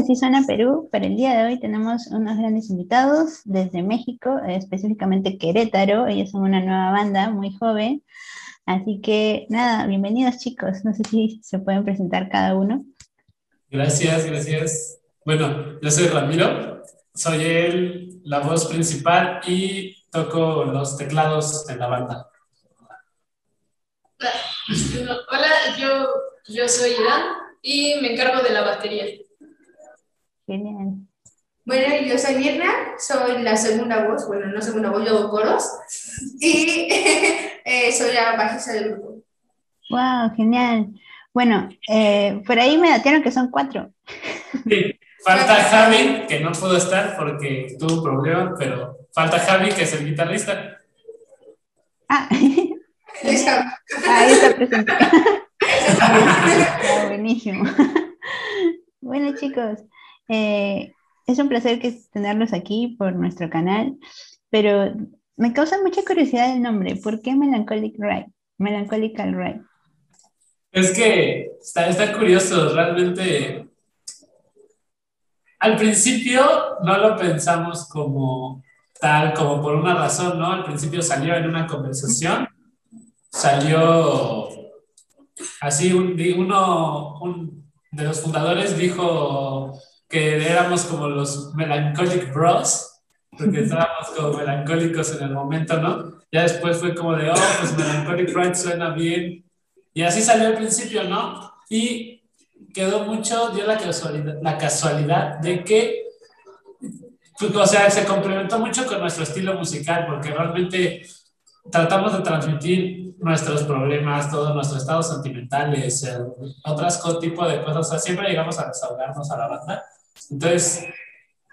Así Suena Perú, para el día de hoy tenemos unos grandes invitados desde México, eh, específicamente Querétaro, ellos son una nueva banda muy joven, así que nada, bienvenidos chicos, no sé si se pueden presentar cada uno. Gracias, gracias. Bueno, yo soy Ramiro, soy el, la voz principal y toco los teclados en la banda. Hola, yo, yo soy Irán y me encargo de la batería. Genial. Bueno, yo soy Mirna, soy la segunda voz, bueno, no segunda voz, yo hago coros, y eh, soy la bajista del grupo. Wow, genial. Bueno, eh, por ahí me datearon que son cuatro. Sí, falta Javi, que no pudo estar porque tuvo un problema, pero falta Javi, que es el guitarrista. Ah, Ahí está. ahí está presente. Ah, buenísimo. Bueno, chicos, eh, es un placer que tenerlos aquí por nuestro canal, pero me causa mucha curiosidad el nombre. ¿Por qué Melancholic Ride? Melancholical Ride. Es que está, está curioso, realmente. Al principio no lo pensamos como tal, como por una razón, ¿no? Al principio salió en una conversación, salió así, uno un de los fundadores dijo que éramos como los Melancholic Bros, porque estábamos como melancólicos en el momento, ¿no? Ya después fue como de, oh, pues Melancholic Ride suena bien. Y así salió al principio, ¿no? Y quedó mucho, dio la casualidad, la casualidad de que, pues, o sea, se complementó mucho con nuestro estilo musical, porque realmente tratamos de transmitir nuestros problemas, todos nuestros estados sentimentales, otras tipo de cosas, o sea, siempre llegamos a desahogarnos a la banda. Entonces,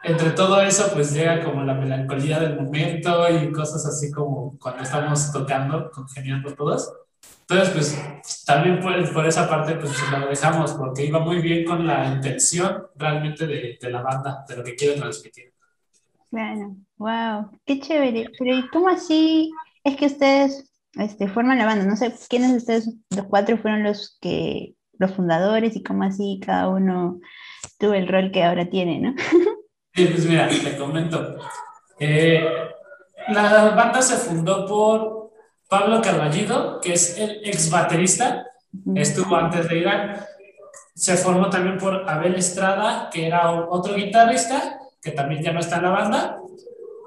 entre todo eso, pues llega como la melancolía del momento y cosas así como cuando estamos tocando, congeniando todos. Entonces, pues también por, por esa parte, pues lo dejamos, porque iba muy bien con la intención realmente de, de la banda, de lo que quiere transmitir. Claro, wow, qué chévere. Pero ¿y cómo así es que ustedes este, forman la banda? No sé quiénes de ustedes, los cuatro, fueron los que, los fundadores y cómo así cada uno tuvo el rol que ahora tiene, ¿no? Sí, pues mira, te comento. Eh, la banda se fundó por Pablo Carballido, que es el ex baterista, estuvo antes de Irán. Se formó también por Abel Estrada, que era otro guitarrista, que también ya no está en la banda.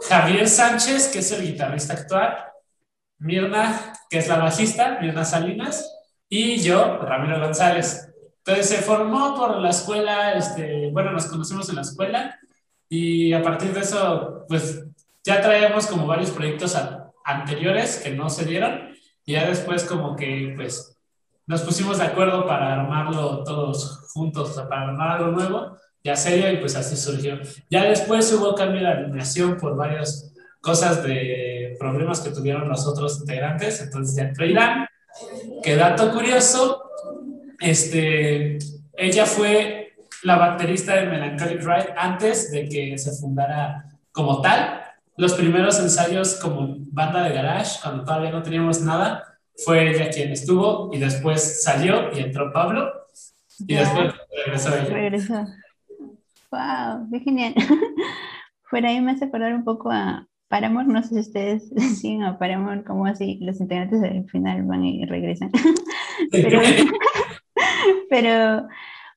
Javier Sánchez, que es el guitarrista actual. Mirna, que es la bajista, Mirna Salinas. Y yo, Ramiro González. Entonces se formó por la escuela, este, bueno, nos conocimos en la escuela y a partir de eso, pues ya traíamos como varios proyectos a- anteriores que no se dieron y ya después como que pues nos pusimos de acuerdo para armarlo todos juntos, para armar algo nuevo, ya serio y pues así surgió. Ya después hubo cambio de alineación por varias cosas de problemas que tuvieron los otros integrantes, entonces ya entró Irán, que dato curioso, este, ella fue la baterista de Melancholic Ride antes de que se fundara como tal. Los primeros ensayos como banda de garage, cuando todavía no teníamos nada, fue ella quien estuvo y después salió y entró Pablo y Ya. después regresó ella. Regresó. Wow, qué genial. Por ahí me hace acordar un poco a Paramore, no sé si ustedes siguen a Paramore, como así los integrantes al final van y regresan. Pero, pero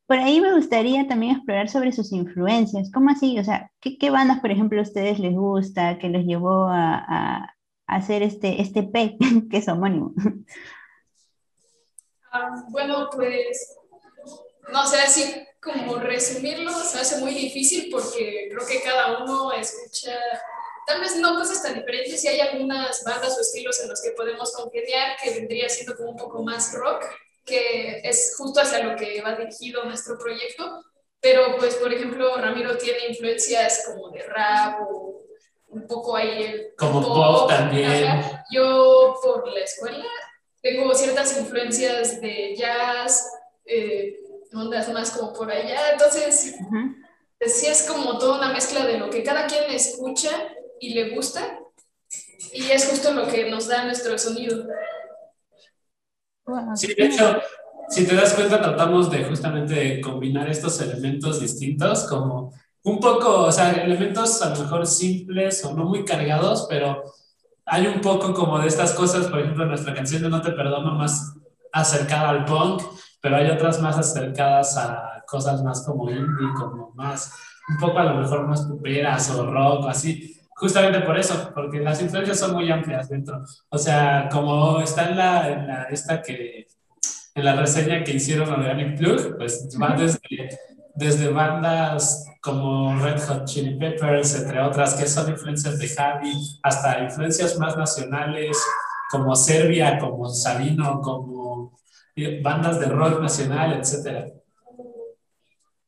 por ahí me gustaría también explorar sobre sus influencias. ¿Cómo así? O sea, ¿qué, qué bandas, por ejemplo, a ustedes les gusta, que los llevó a, a- hacer este, este P, que es homónimo? Ah, bueno, pues, no sé, así como resumirlo se hace muy difícil porque creo que cada uno escucha, tal vez no cosas tan diferentes, y hay algunas bandas o estilos en los que podemos congeniar que vendría siendo como un poco más rock, que es justo hacia lo que va dirigido nuestro proyecto, pero pues, por ejemplo, Ramiro tiene influencias como de rap o un poco ahí el Como pop también. ajá. Yo por la escuela tengo ciertas influencias de jazz, eh, ondas más como por allá, entonces Ujú. sí es como toda una mezcla de lo que cada quien escucha y le gusta, y es justo lo que nos da nuestro sonido. Wow, Sí, de hecho, si te das cuenta, tratamos de justamente combinar estos elementos distintos, como un poco, o sea, elementos a lo mejor simples o no muy cargados, pero hay un poco como de estas cosas, por ejemplo, nuestra canción de No te perdono más acercada al punk, pero hay otras más acercadas a cosas más como indie, como más, un poco a lo mejor más puperas o rock o así, justamente por eso, porque las influencias son muy amplias dentro. O sea, como está en la, en la esta que, en la reseña que hicieron Organic Plug, pues va desde, desde bandas como Red Hot Chili Peppers, entre otras, que son influencias de Javi, hasta influencias más nacionales, como Serbia, como Sabino, como bandas de rock nacional, etcétera.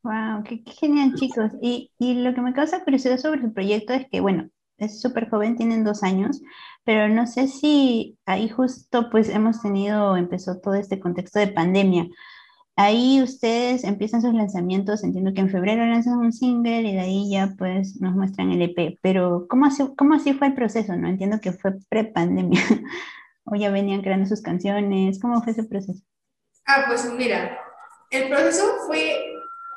Wow, qué, genial, chicos. Y, y, lo que me causa curiosidad sobre el proyecto es que, bueno, es súper joven, tienen dos años, pero no sé si ahí justo pues hemos tenido, empezó todo este contexto de pandemia. Ahí ustedes empiezan sus lanzamientos, entiendo que en febrero lanzan un single y de ahí ya pues nos muestran el EP, pero ¿cómo así, cómo así fue el proceso? No entiendo que fue pre-pandemia, o ya venían creando sus canciones, ¿cómo fue ese proceso? Ah, pues mira, el proceso fue,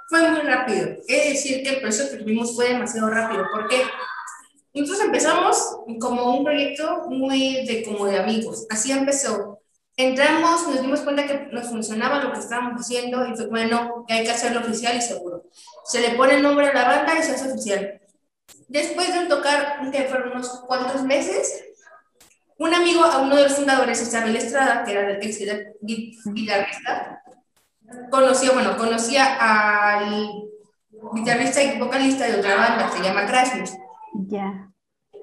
fue muy rápido, es decir, que el proceso que tuvimos fue demasiado rápido, ¿por qué? Nosotros empezamos como un proyecto muy de como de amigos, así empezó. Entramos, nos dimos cuenta que nos funcionaba lo que estábamos haciendo y fue bueno, hay que hacerlo oficial y seguro. Se le pone el nombre a la banda y se hace oficial. Después de tocar, que fueron unos cuantos meses, un amigo a uno de los fundadores, Isabel Estrada, que era el ex guitarrista, conocía, bueno, conocía al guitarrista y vocalista de otra banda, se llama Crashmus. Ya.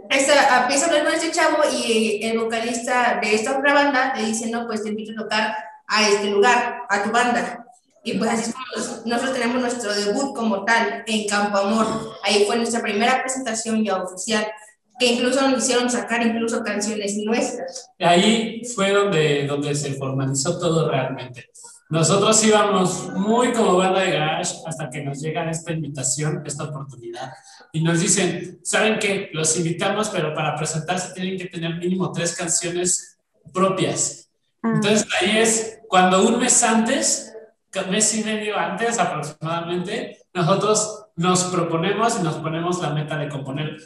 Esta, empieza a hablar con este chavo y el vocalista de esta otra banda le dice, no, pues te invito a tocar a este lugar, a tu banda. Y pues así es como nosotros tenemos nuestro debut como tal en Campo Amor. Ahí fue nuestra primera presentación ya oficial, que incluso nos hicieron sacar incluso canciones nuestras. Ahí fue donde, donde se formalizó todo realmente. Nosotros íbamos muy como banda de garage hasta que nos llega esta invitación, esta oportunidad, y nos dicen, ¿saben qué? Los invitamos, pero para presentarse tienen que tener mínimo tres canciones propias. Ah. Entonces ahí es cuando un mes antes, un mes y medio antes aproximadamente, nosotros nos proponemos y nos ponemos la meta de componer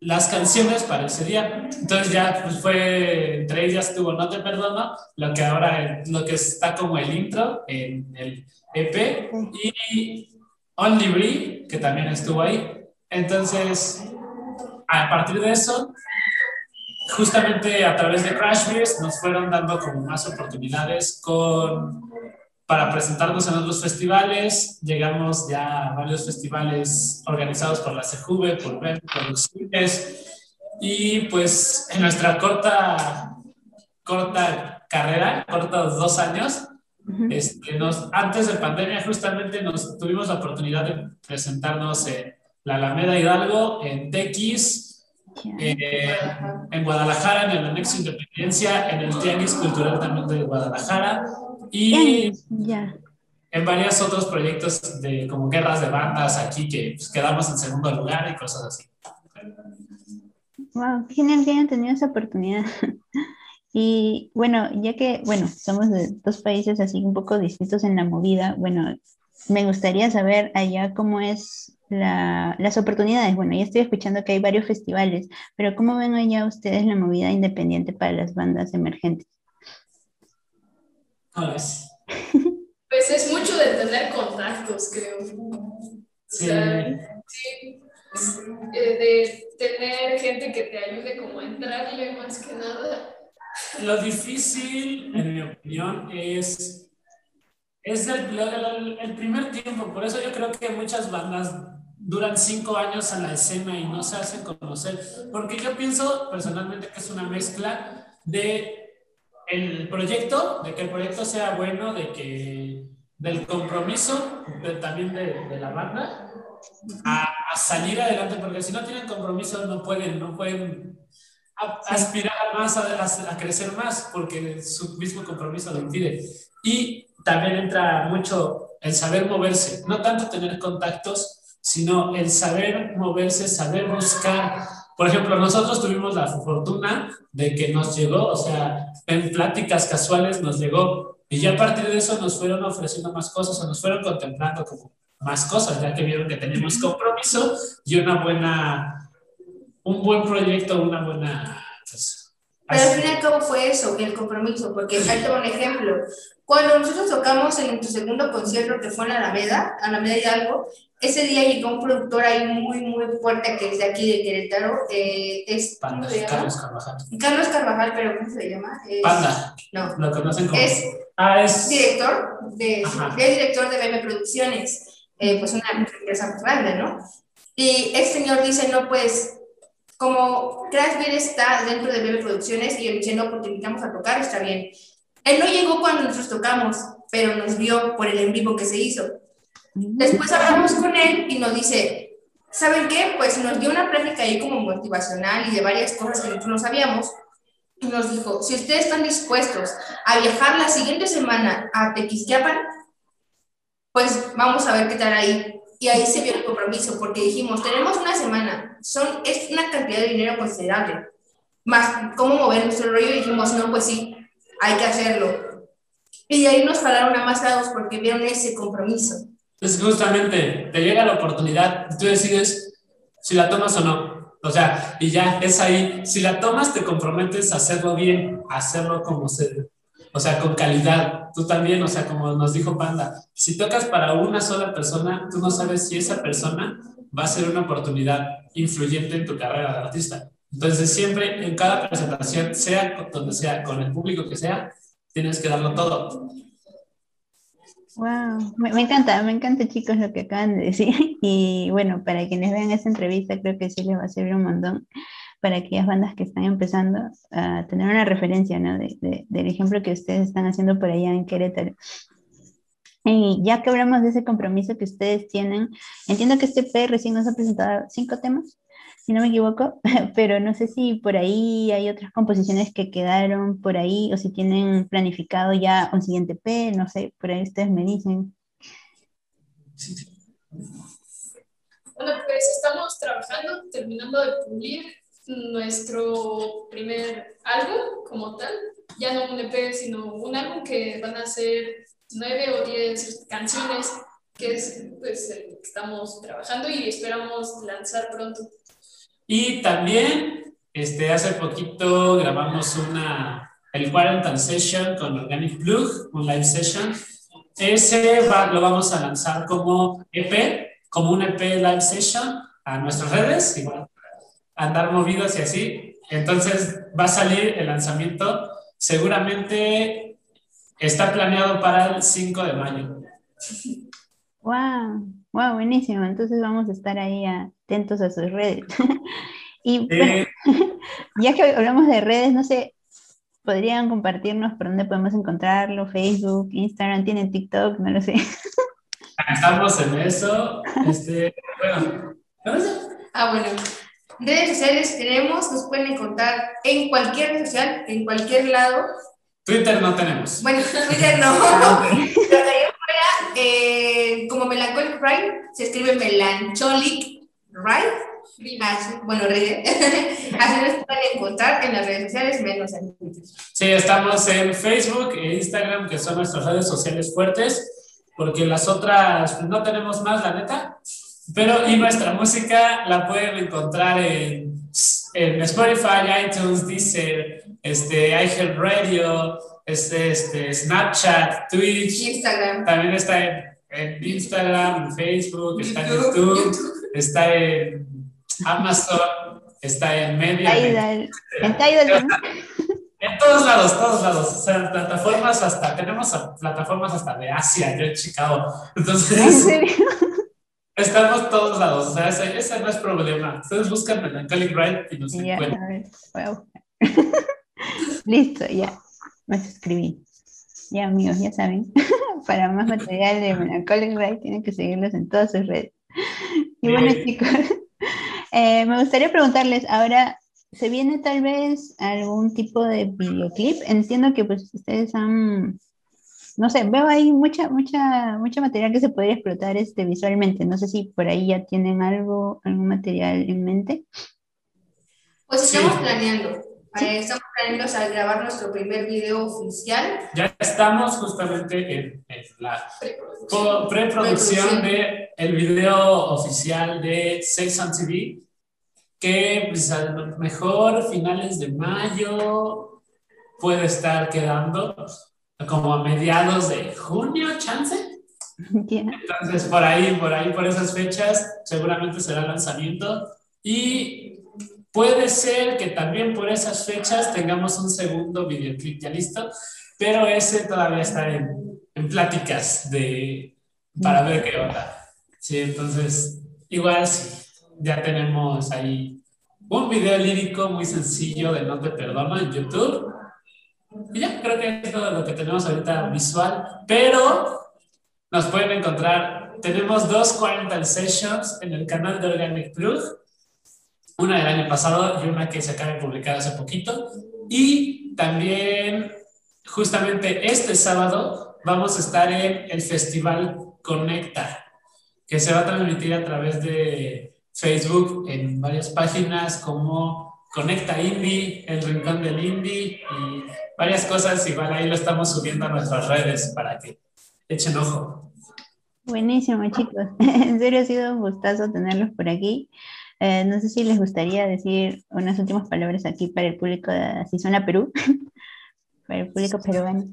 las canciones para ese día. Entonces ya pues fue, entre ellas tuvo No te perdono, lo que ahora, lo que está como el intro en el EP, y Only Breathe, que también estuvo ahí. Entonces, a partir de eso, justamente a través de Crashbears nos fueron dando como más oportunidades con para presentarnos en otros festivales. Llegamos ya a varios festivales organizados por la CJV, por BEM, por los CITES. Y pues en nuestra corta, corta carrera, cortos dos años, este, nos, antes de pandemia justamente nos tuvimos la oportunidad de presentarnos en la Alameda Hidalgo, en TX, eh, en Guadalajara, en el Anexo Independencia, en el Tianguis Cultural también de Guadalajara, y en varios otros proyectos de como guerras de bandas aquí que pues, quedamos en segundo lugar y cosas así. Wow, genial que hayan tenido esa oportunidad. Y bueno, ya que, bueno, somos de dos países así un poco distintos en la movida, bueno, me gustaría saber allá cómo es la, las oportunidades. Bueno, ya estoy escuchando que hay varios festivales, pero ¿cómo ven allá ustedes la movida independiente para las bandas emergentes? Pues es mucho de tener contactos, creo. sí. Eh, de tener gente que te ayude como a entrarle más que nada. Lo difícil, en mi opinión, es, es el, el, el, primer tiempo. Por eso yo creo que muchas bandas duran cinco años en la escena y no se hacen conocer. Porque yo pienso personalmente que es una mezcla de el proyecto, de que el proyecto sea bueno, de que del compromiso también de, de, la banda a, a, salir adelante, porque si no tienen compromiso no pueden, no pueden aspirar más, a, a, crecer más, porque su mismo compromiso lo impide. Y también entra mucho el saber moverse, no tanto tener contactos, sino el saber moverse, saber buscar por ejemplo, nosotros tuvimos la fortuna de que nos llegó, o sea, en pláticas casuales nos llegó. Y ya a partir de eso nos fueron ofreciendo más cosas o nos fueron contemplando como más cosas, ya que vieron que teníamos compromiso y una buena, un buen proyecto, una buena... Pero al fin y al cabo fue eso, el compromiso, porque ahí tengo un ejemplo. Cuando nosotros tocamos en nuestro segundo concierto, que fue en Alameda, Alameda Hidalgo, ese día llegó un productor ahí muy, muy fuerte que es de aquí de Querétaro. Eh, es, Panda, ¿cómo se llama? Carlos Carvajal. Carlos Carvajal, pero ¿cómo se llama? Es- Panda, No, lo conocen como... es ah, es... director de, es director de BM Producciones, eh, pues una empresa grande, ¿no? Y este señor dice, no, pues, como Crash Beer está dentro de BM Producciones y él dice, no, porque invitamos a tocar, está bien. Él no llegó cuando nosotros tocamos, pero nos vio por el en vivo que se hizo. Después hablamos con él y nos dice, ¿saben qué? Pues nos dio una plática ahí como motivacional y de varias cosas que nosotros no sabíamos. Y nos dijo, si ustedes están dispuestos a viajar la siguiente semana a Tequisquiapan, pues vamos a ver qué tal ahí. Y ahí se vio el compromiso, porque dijimos, tenemos una semana, son, es una cantidad de dinero considerable. Más cómo mover nuestro rollo, y dijimos, no, pues sí, hay que hacerlo. Y de ahí nos jalaron a más lados porque vieron ese compromiso. Es justamente, te llega la oportunidad, tú decides si la tomas o no. O sea, y ya, es ahí. Si la tomas, te comprometes a hacerlo bien, a hacerlo como se... O sea, con calidad. Tú también, o sea, como nos dijo Panda, si tocas para una sola persona, tú no sabes si esa persona va a ser una oportunidad influyente en tu carrera de artista. Entonces, siempre en cada presentación, sea donde sea, con el público que sea, tienes que darlo todo. Wow, me, me encanta, me encanta chicos lo que acaban de decir y bueno, para quienes vean esta entrevista creo que sí les va a servir un montón para aquellas bandas que están empezando a tener una referencia, ¿no? De, de- del ejemplo que ustedes están haciendo por allá en Querétaro. Y ya que hablamos de ese compromiso que ustedes tienen, entiendo que este P recién nos ha presentado cinco temas, si no me equivoco, pero no sé si por ahí hay otras composiciones que quedaron por ahí o si tienen planificado ya un siguiente P, no sé, por ahí ustedes me dicen. Bueno, pues estamos trabajando, terminando de pulir nuestro primer álbum como tal. Ya no un EP, sino un álbum que van a ser nueve o diez canciones, que es pues, el que estamos trabajando y esperamos lanzar pronto. Y también, este, hace poquito grabamos una, el Quarantine Session con Organic Plug, un live session. Ese va- lo vamos a lanzar como EP, como un EP live session a nuestras redes, igual, andar movidos y así. Entonces va a salir el lanzamiento, seguramente está planeado para el 5 de mayo. Wow, wow, buenísimo. Entonces vamos a estar ahí atentos a sus redes. y Eh, ya que hablamos de redes, no sé, podrían compartirnos por dónde podemos encontrarlo, Facebook, Instagram, tienen TikTok, no lo sé. estamos en eso. Este, bueno, ¿no? Ah, bueno. Redes sociales tenemos, nos pueden encontrar en cualquier red social, en cualquier lado. Twitter no tenemos. Bueno, Twitter no. Ah. Pero fuera, eh, como Melancholic Ride, se escribe Melancholic Ride. Bueno, Ride. Así nos pueden encontrar en las redes sociales, menos en Twitter. Sí, estamos en Facebook e Instagram, que son nuestras redes sociales fuertes, porque las otras pues, no tenemos más, la neta. Pero y nuestra música la pueden encontrar en, en Spotify, iTunes, Deezer, este, iHeartRadio, este, este, Snapchat, Twitch. Instagram. También está en, en Instagram, en Facebook, está en YouTube, YouTube, YouTube. está en Amazon, está en Media. En Tidal también. En todos lados, todos lados. O sea, plataformas hasta, tenemos plataformas hasta de Asia, yo he Chicago. ¿En Entonces, serio? Estamos todos lados. O sea, ese, ese no es problema. Ustedes buscan Melancholic Ride y nos Ya, encuentran. a ver, voy a buscar. Listo, ya. Me suscribí. Ya, amigos, ya saben. Para más material de Melancholic Ride tienen que seguirlos en todas sus redes. Y bueno, chicos, eh, me gustaría preguntarles ahora, ¿se viene tal vez algún tipo de videoclip? Entiendo que pues ustedes han, no sé, veo ahí mucha, mucha, mucho material que se podría explotar este, visualmente. No sé si por ahí ya tienen algo, algún material en mente. Pues Sí. estamos planeando. Eh, estamos planeando a grabar nuestro primer video oficial. Ya estamos justamente en, la preproducción de el video oficial de Sex on TV, que pues, a lo mejor finales de mayo puede estar quedando como a mediados de junio, chance. Entonces, por ahí, por ahí, por esas fechas, seguramente será lanzamiento. Y puede ser que también por esas fechas tengamos un segundo videoclip ya listo, pero ese todavía está en, en pláticas de, para ver qué onda. Sí, entonces, igual sí, ya tenemos ahí un video lírico muy sencillo de No te perdono en YouTube. Y ya, creo que es todo lo que tenemos ahorita visual, pero nos pueden encontrar, tenemos dos quarantine sessions en el canal de Organic Truth, una del año pasado y una que se acaba de publicar hace poquito. Y también, justamente este sábado, vamos a estar en el Festival Conecta, que se va a transmitir a través de Facebook en varias páginas como Conecta Indie, El Rincón del Indie y varias cosas. Igual ahí lo estamos subiendo a nuestras redes para que echen ojo. Buenísimo, chicos. En serio ha sido un gustazo tenerlos por aquí. Eh, no sé si les gustaría decir unas últimas palabras aquí para el público de Así Suena Perú, para el público peruano.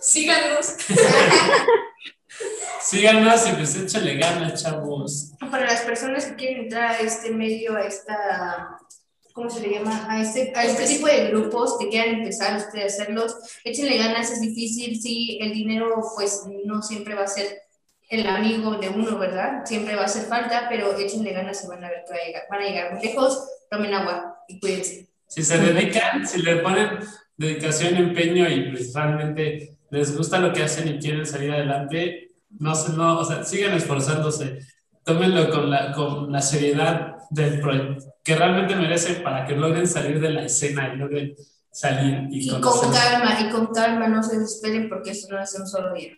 Síganos. Síganos y pues échale ganas, chavos. Para las personas que quieren entrar a este medio, a esta ¿cómo se le llama? A este, a este tipo de grupos que quieran empezar ustedes a hacerlos, échenle ganas, es difícil, sí, el dinero pues no siempre va a ser el amigo de uno, ¿verdad? Siempre va a hacer falta, pero échenle ganas y van a ver que van a llegar, muy lejos, tomen agua y cuídense. Si se dedican, si le ponen dedicación, empeño y pues realmente les gusta lo que hacen y quieren salir adelante, no, no o sea, sigan esforzándose, tómenlo con la, con la seriedad del proyecto que realmente merecen para que logren salir de la escena y logren salir y, y con calma, y con calma, no se desesperen porque esto no es un solo día.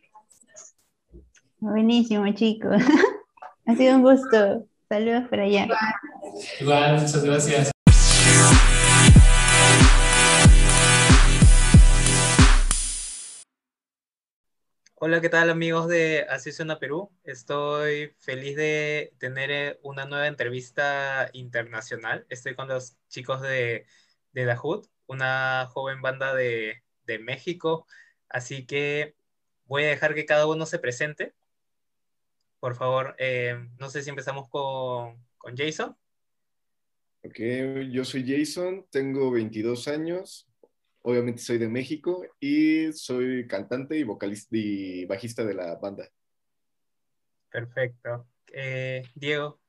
Buenísimo, chicos. ha sido un gusto. Saludos por allá. Igual, muchas gracias. Hola, ¿qué tal amigos de Así suena Perú? Estoy feliz de tener eh, una nueva entrevista internacional. Estoy con los chicos de, de The Hood, una joven banda de, de México. Así que voy a dejar que cada uno se presente. Por favor, eh, no sé si empezamos con, con Jason. Ok, yo soy Jason, tengo 22 años, Obviamente soy de México y soy cantante y vocalista y bajista de la banda. Perfecto. Eh, Diego.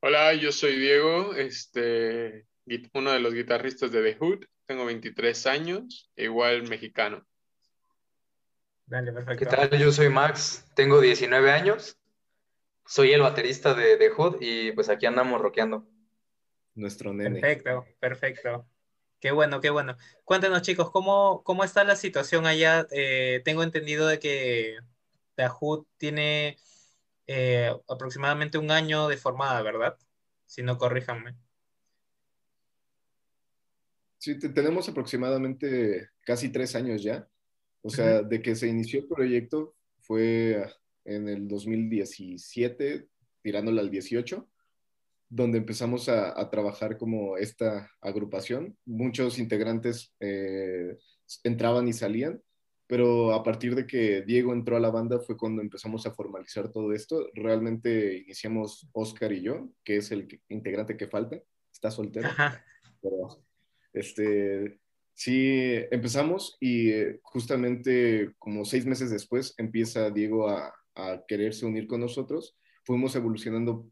Hola, yo soy Diego, este, uno de los guitarristas de The Hood. Tengo 23 años, igual mexicano. Dale, perfecto. ¿Qué tal? Yo soy Max, tengo 19 años. Soy el baterista de The Hood y pues aquí andamos rockeando. Nuestro nene. Perfecto, perfecto. Qué bueno, qué bueno. Cuéntenos, chicos, ¿cómo, cómo está la situación allá? Eh, tengo entendido de que Hood tiene eh, aproximadamente un año de formada, ¿verdad? Si no, corríjanme. Sí, tenemos aproximadamente casi tres años ya. O sea, de que se inició el proyecto fue en el 2017, tirándole al 18 donde empezamos a, trabajar como esta agrupación. Muchos integrantes eh, entraban y salían, pero a partir de que Diego entró a la banda fue cuando empezamos a formalizar todo esto. Realmente iniciamos Oscar y yo, que es el integrante que falta, está soltero. Pero, este, sí, empezamos y eh, justamente como seis meses después empieza Diego a, a quererse unir con nosotros. Fuimos evolucionando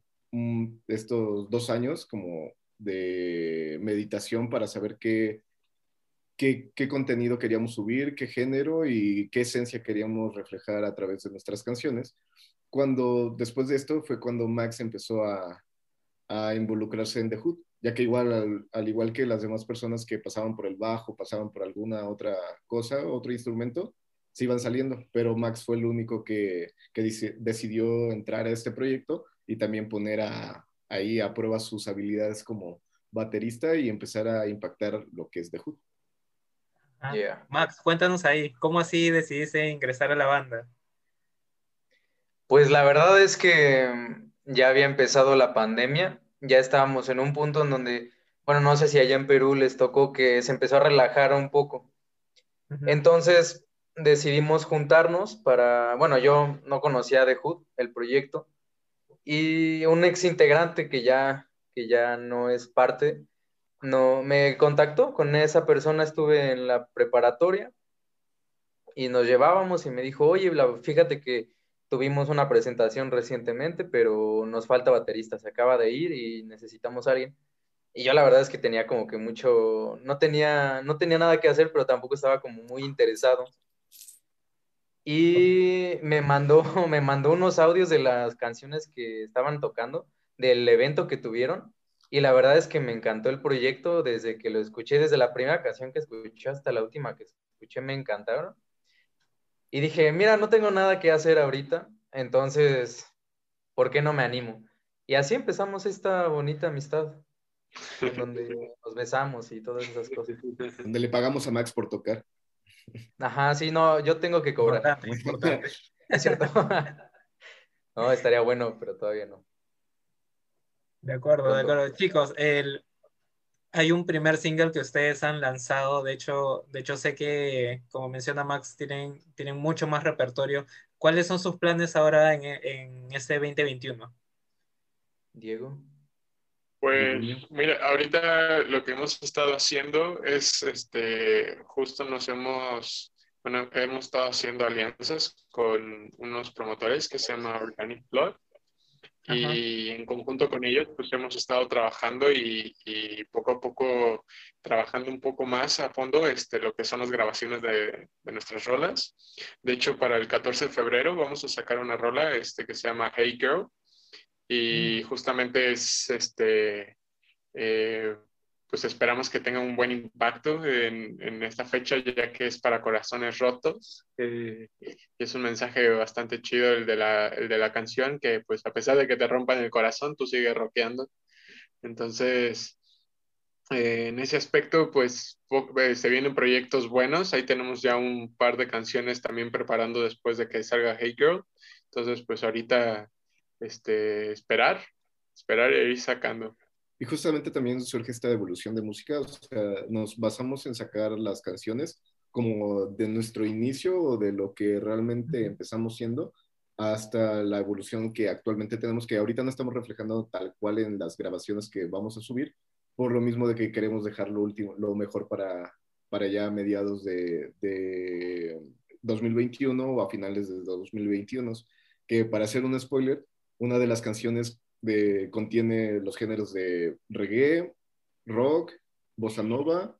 estos dos años como de meditación para saber qué, qué, qué, contenido queríamos subir, qué género y qué esencia queríamos reflejar a través de nuestras canciones. Cuando después de esto fue cuando Max empezó a, a involucrarse en The Hood, ya que igual, al, al, igual que las demás personas que pasaban por el bajo, pasaban por alguna otra cosa, otro instrumento, se iban saliendo, pero Max fue el único que, que decidió entrar a este proyecto y también poner a, ahí a prueba sus habilidades como baterista y empezar a impactar lo que es The Hood. Ah, Yeah. Max, cuéntanos ahí, ¿cómo así decidiste ingresar a la banda? Pues la verdad es que ya había empezado la pandemia, ya estábamos en un punto en donde, bueno, no sé si allá en Perú les tocó que se empezó a relajar un poco. Entonces decidimos juntarnos para, bueno, yo no conocía de Hood, el proyecto, y un ex integrante que ya, que ya no es parte, no, me contactó con esa persona, estuve en la preparatoria y nos llevábamos y me dijo, oye, fíjate que tuvimos una presentación recientemente, pero nos falta baterista, se acaba de ir y necesitamos a alguien. Y yo la verdad es que tenía como que mucho, no tenía, no tenía nada que hacer, pero tampoco estaba como muy interesado. Y me mandó, me mandó unos audios de las canciones que estaban tocando, del evento que tuvieron. Y la verdad es que me encantó el proyecto desde que lo escuché, desde la primera canción que escuché hasta la última que escuché, me encantaron. Y dije, mira, no tengo nada que hacer ahorita, entonces, ¿por qué no me animo? Y así empezamos esta bonita amistad, en donde nos besamos y todas esas cosas. Donde le pagamos a Max por tocar. Ajá, sí, no, yo tengo que cobrar. Importante, importante. ¿Es cierto? No, estaría bueno, pero todavía no. De acuerdo, de acuerdo. Chicos, el, hay un primer single que ustedes han lanzado. De hecho, de hecho sé que, como menciona Max, tienen, tienen mucho más repertorio. ¿Cuáles son sus planes ahora en, en este 2021? Diego. Pues mira, ahorita lo que hemos estado haciendo es, este, justo nos hemos, bueno, hemos estado haciendo alianzas con unos promotores que se llama Organic Blood. Y en conjunto con ellos pues hemos estado trabajando y, y poco a poco trabajando un poco más a fondo este, lo que son las grabaciones de, de nuestras rolas. De hecho, para el 14 de febrero vamos a sacar una rola este, que se llama Hey Girl y justamente es este eh, pues esperamos que tenga un buen impacto en, en, esta fecha ya que es para corazones rotos eh, es un mensaje bastante chido el de, la, el de la canción que pues a pesar de que te rompan el corazón tú sigues rockeando. Entonces eh, en ese aspecto pues se vienen proyectos buenos. Ahí tenemos ya un par de canciones también preparando después de que salga Hey Girl. Entonces pues ahorita este, esperar, esperar e ir sacando. Y justamente también surge esta evolución de música, o sea, nos basamos en sacar las canciones como de nuestro inicio o de lo que realmente empezamos siendo hasta la evolución que actualmente tenemos, que ahorita no estamos reflejando tal cual en las grabaciones que vamos a subir, por lo mismo de que queremos dejar lo, último, lo mejor para, para ya mediados de, de 2021 o a finales de 2021, que para hacer un spoiler, una de las canciones de, contiene los géneros de reggae, rock, bossa nova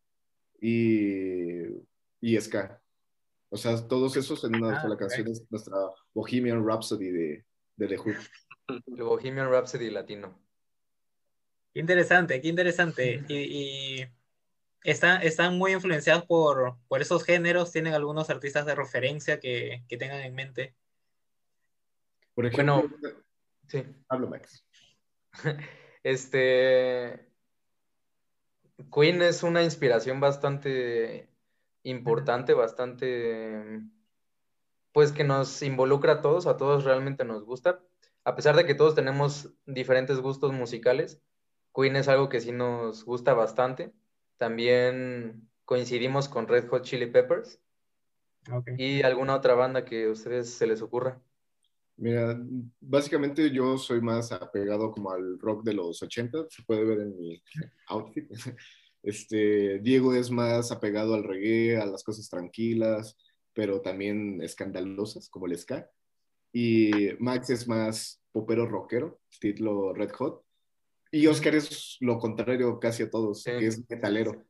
y, y ska. O sea, todos esos en una Ah, sola ok. canción es nuestra Bohemian Rhapsody de, de The Who. El Bohemian Rhapsody latino. Qué interesante, qué interesante. Y, y están, están muy influenciados por, por esos géneros. ¿Tienen algunos artistas de referencia que, que tengan en mente? Por ejemplo, Bueno, sí. hablo Max. Este. Queen es una inspiración bastante importante, bastante. Pues que nos involucra a todos, a todos realmente nos gusta. A pesar de que todos tenemos diferentes gustos musicales, Queen es algo que sí nos gusta bastante. También coincidimos con Red Hot Chili Peppers y alguna otra banda que a ustedes se les ocurra. Mira, básicamente yo soy más apegado como al rock de los 80, se puede ver en mi outfit. Este, Diego es más apegado al reggae, a las cosas tranquilas, pero también escandalosas, como el ska. Y Max es más popero rockero, estilo Red Hot. Y Oscar es lo contrario casi a todos, Sí. que es metalero.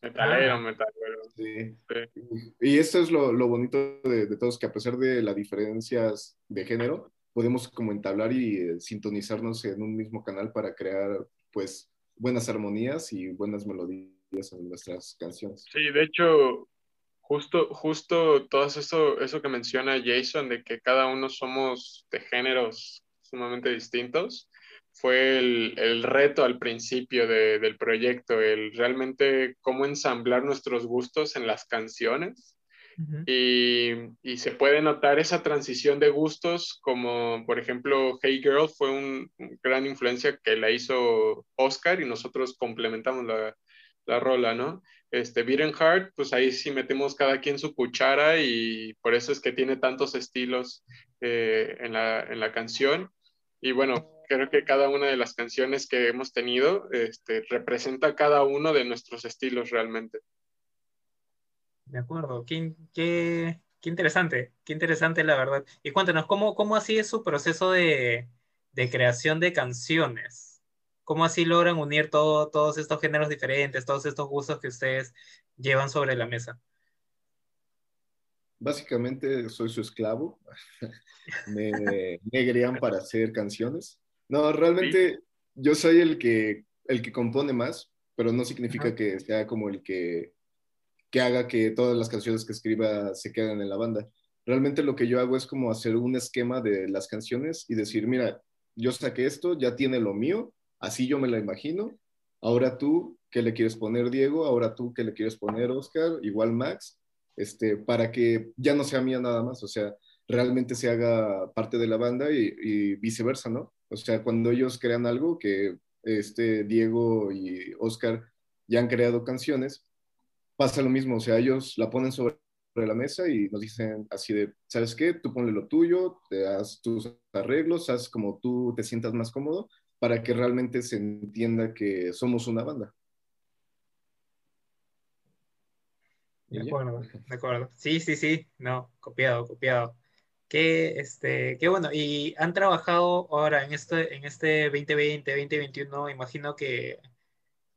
Metalero, metalero. Sí. Sí. Y esto es lo, lo bonito de, de, todos, que a pesar de las diferencias de género, podemos como entablar y eh, sintonizarnos en un mismo canal para crear, pues, buenas armonías y buenas melodías en nuestras canciones. Sí, de hecho, justo, justo todo eso, eso que menciona Jason, de que cada uno somos de géneros sumamente distintos, fue el, el reto al principio de, del proyecto, el realmente cómo ensamblar nuestros gustos en las canciones. y, y, se puede notar esa transición de gustos, como por ejemplo Hey Girl fue un, gran influencia que la hizo Oscar y nosotros complementamos la, la rola, ¿no? Este, Beaten Heart, pues ahí sí metemos cada quien su cuchara y por eso es que tiene tantos estilos eh, en, la, en la canción. Y bueno, creo que cada una de las canciones que hemos tenido este, representa cada uno de nuestros estilos realmente. De acuerdo, qué, qué, qué, interesante, qué interesante la verdad. Y cuéntanos, ¿cómo, cómo así es su proceso de, de creación de canciones? ¿Cómo así logran unir todo, todos estos géneros diferentes, todos estos gustos que ustedes llevan sobre la mesa? Básicamente soy su esclavo. me, me para hacer canciones. No, realmente yo soy el que, el que compone más, pero no significa que sea como el que, que haga que todas las canciones que escriba se queden en la banda. Realmente lo que yo hago es como hacer un esquema de las canciones y decir, mira, yo saqué esto, ya tiene lo mío, así yo me lo imagino. Ahora tú, ¿qué le quieres poner, Diego? Ahora tú, ¿qué le quieres poner, Oscar? Igual Max, este, para que ya no sea mía nada más, o sea, realmente se haga parte de la banda y, y viceversa, ¿no? O sea, cuando ellos crean algo, que este Diego y Oscar ya han creado canciones, pasa lo mismo, o sea, ellos la ponen sobre la mesa y nos dicen así de, ¿sabes qué? Tú ponle lo tuyo, te haz tus arreglos, haz como tú te sientas más cómodo para que realmente se entienda que somos una banda. De acuerdo, de acuerdo. Sí, sí, sí, no, copiado, copiado. Qué, este, qué bueno. Y han trabajado ahora en este, en este 2020, 2021, imagino que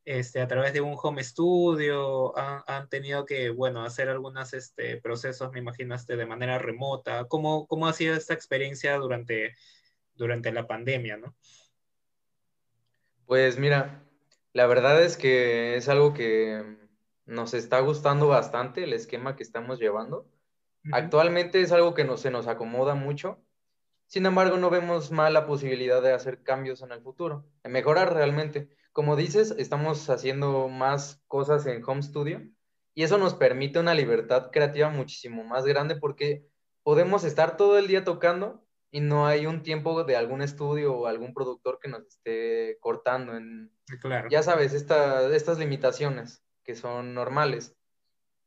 este, a través de un home studio han, han tenido que, bueno, hacer algunos este, procesos, me imagino, este, de manera remota. ¿Cómo, ¿Cómo ha sido esta experiencia durante, durante la pandemia, no? Pues mira, la verdad es que es algo que nos está gustando bastante el esquema que estamos llevando. Actualmente es algo que no, se nos acomoda mucho. Sin embargo, no vemos mal la posibilidad de hacer cambios en el futuro, de mejorar realmente. Como dices, estamos haciendo más cosas en Home Studio y eso nos permite una libertad creativa muchísimo más grande porque podemos estar todo el día tocando y no hay un tiempo de algún estudio o algún productor que nos esté cortando en, claro. ya sabes, estas limitaciones que son normales.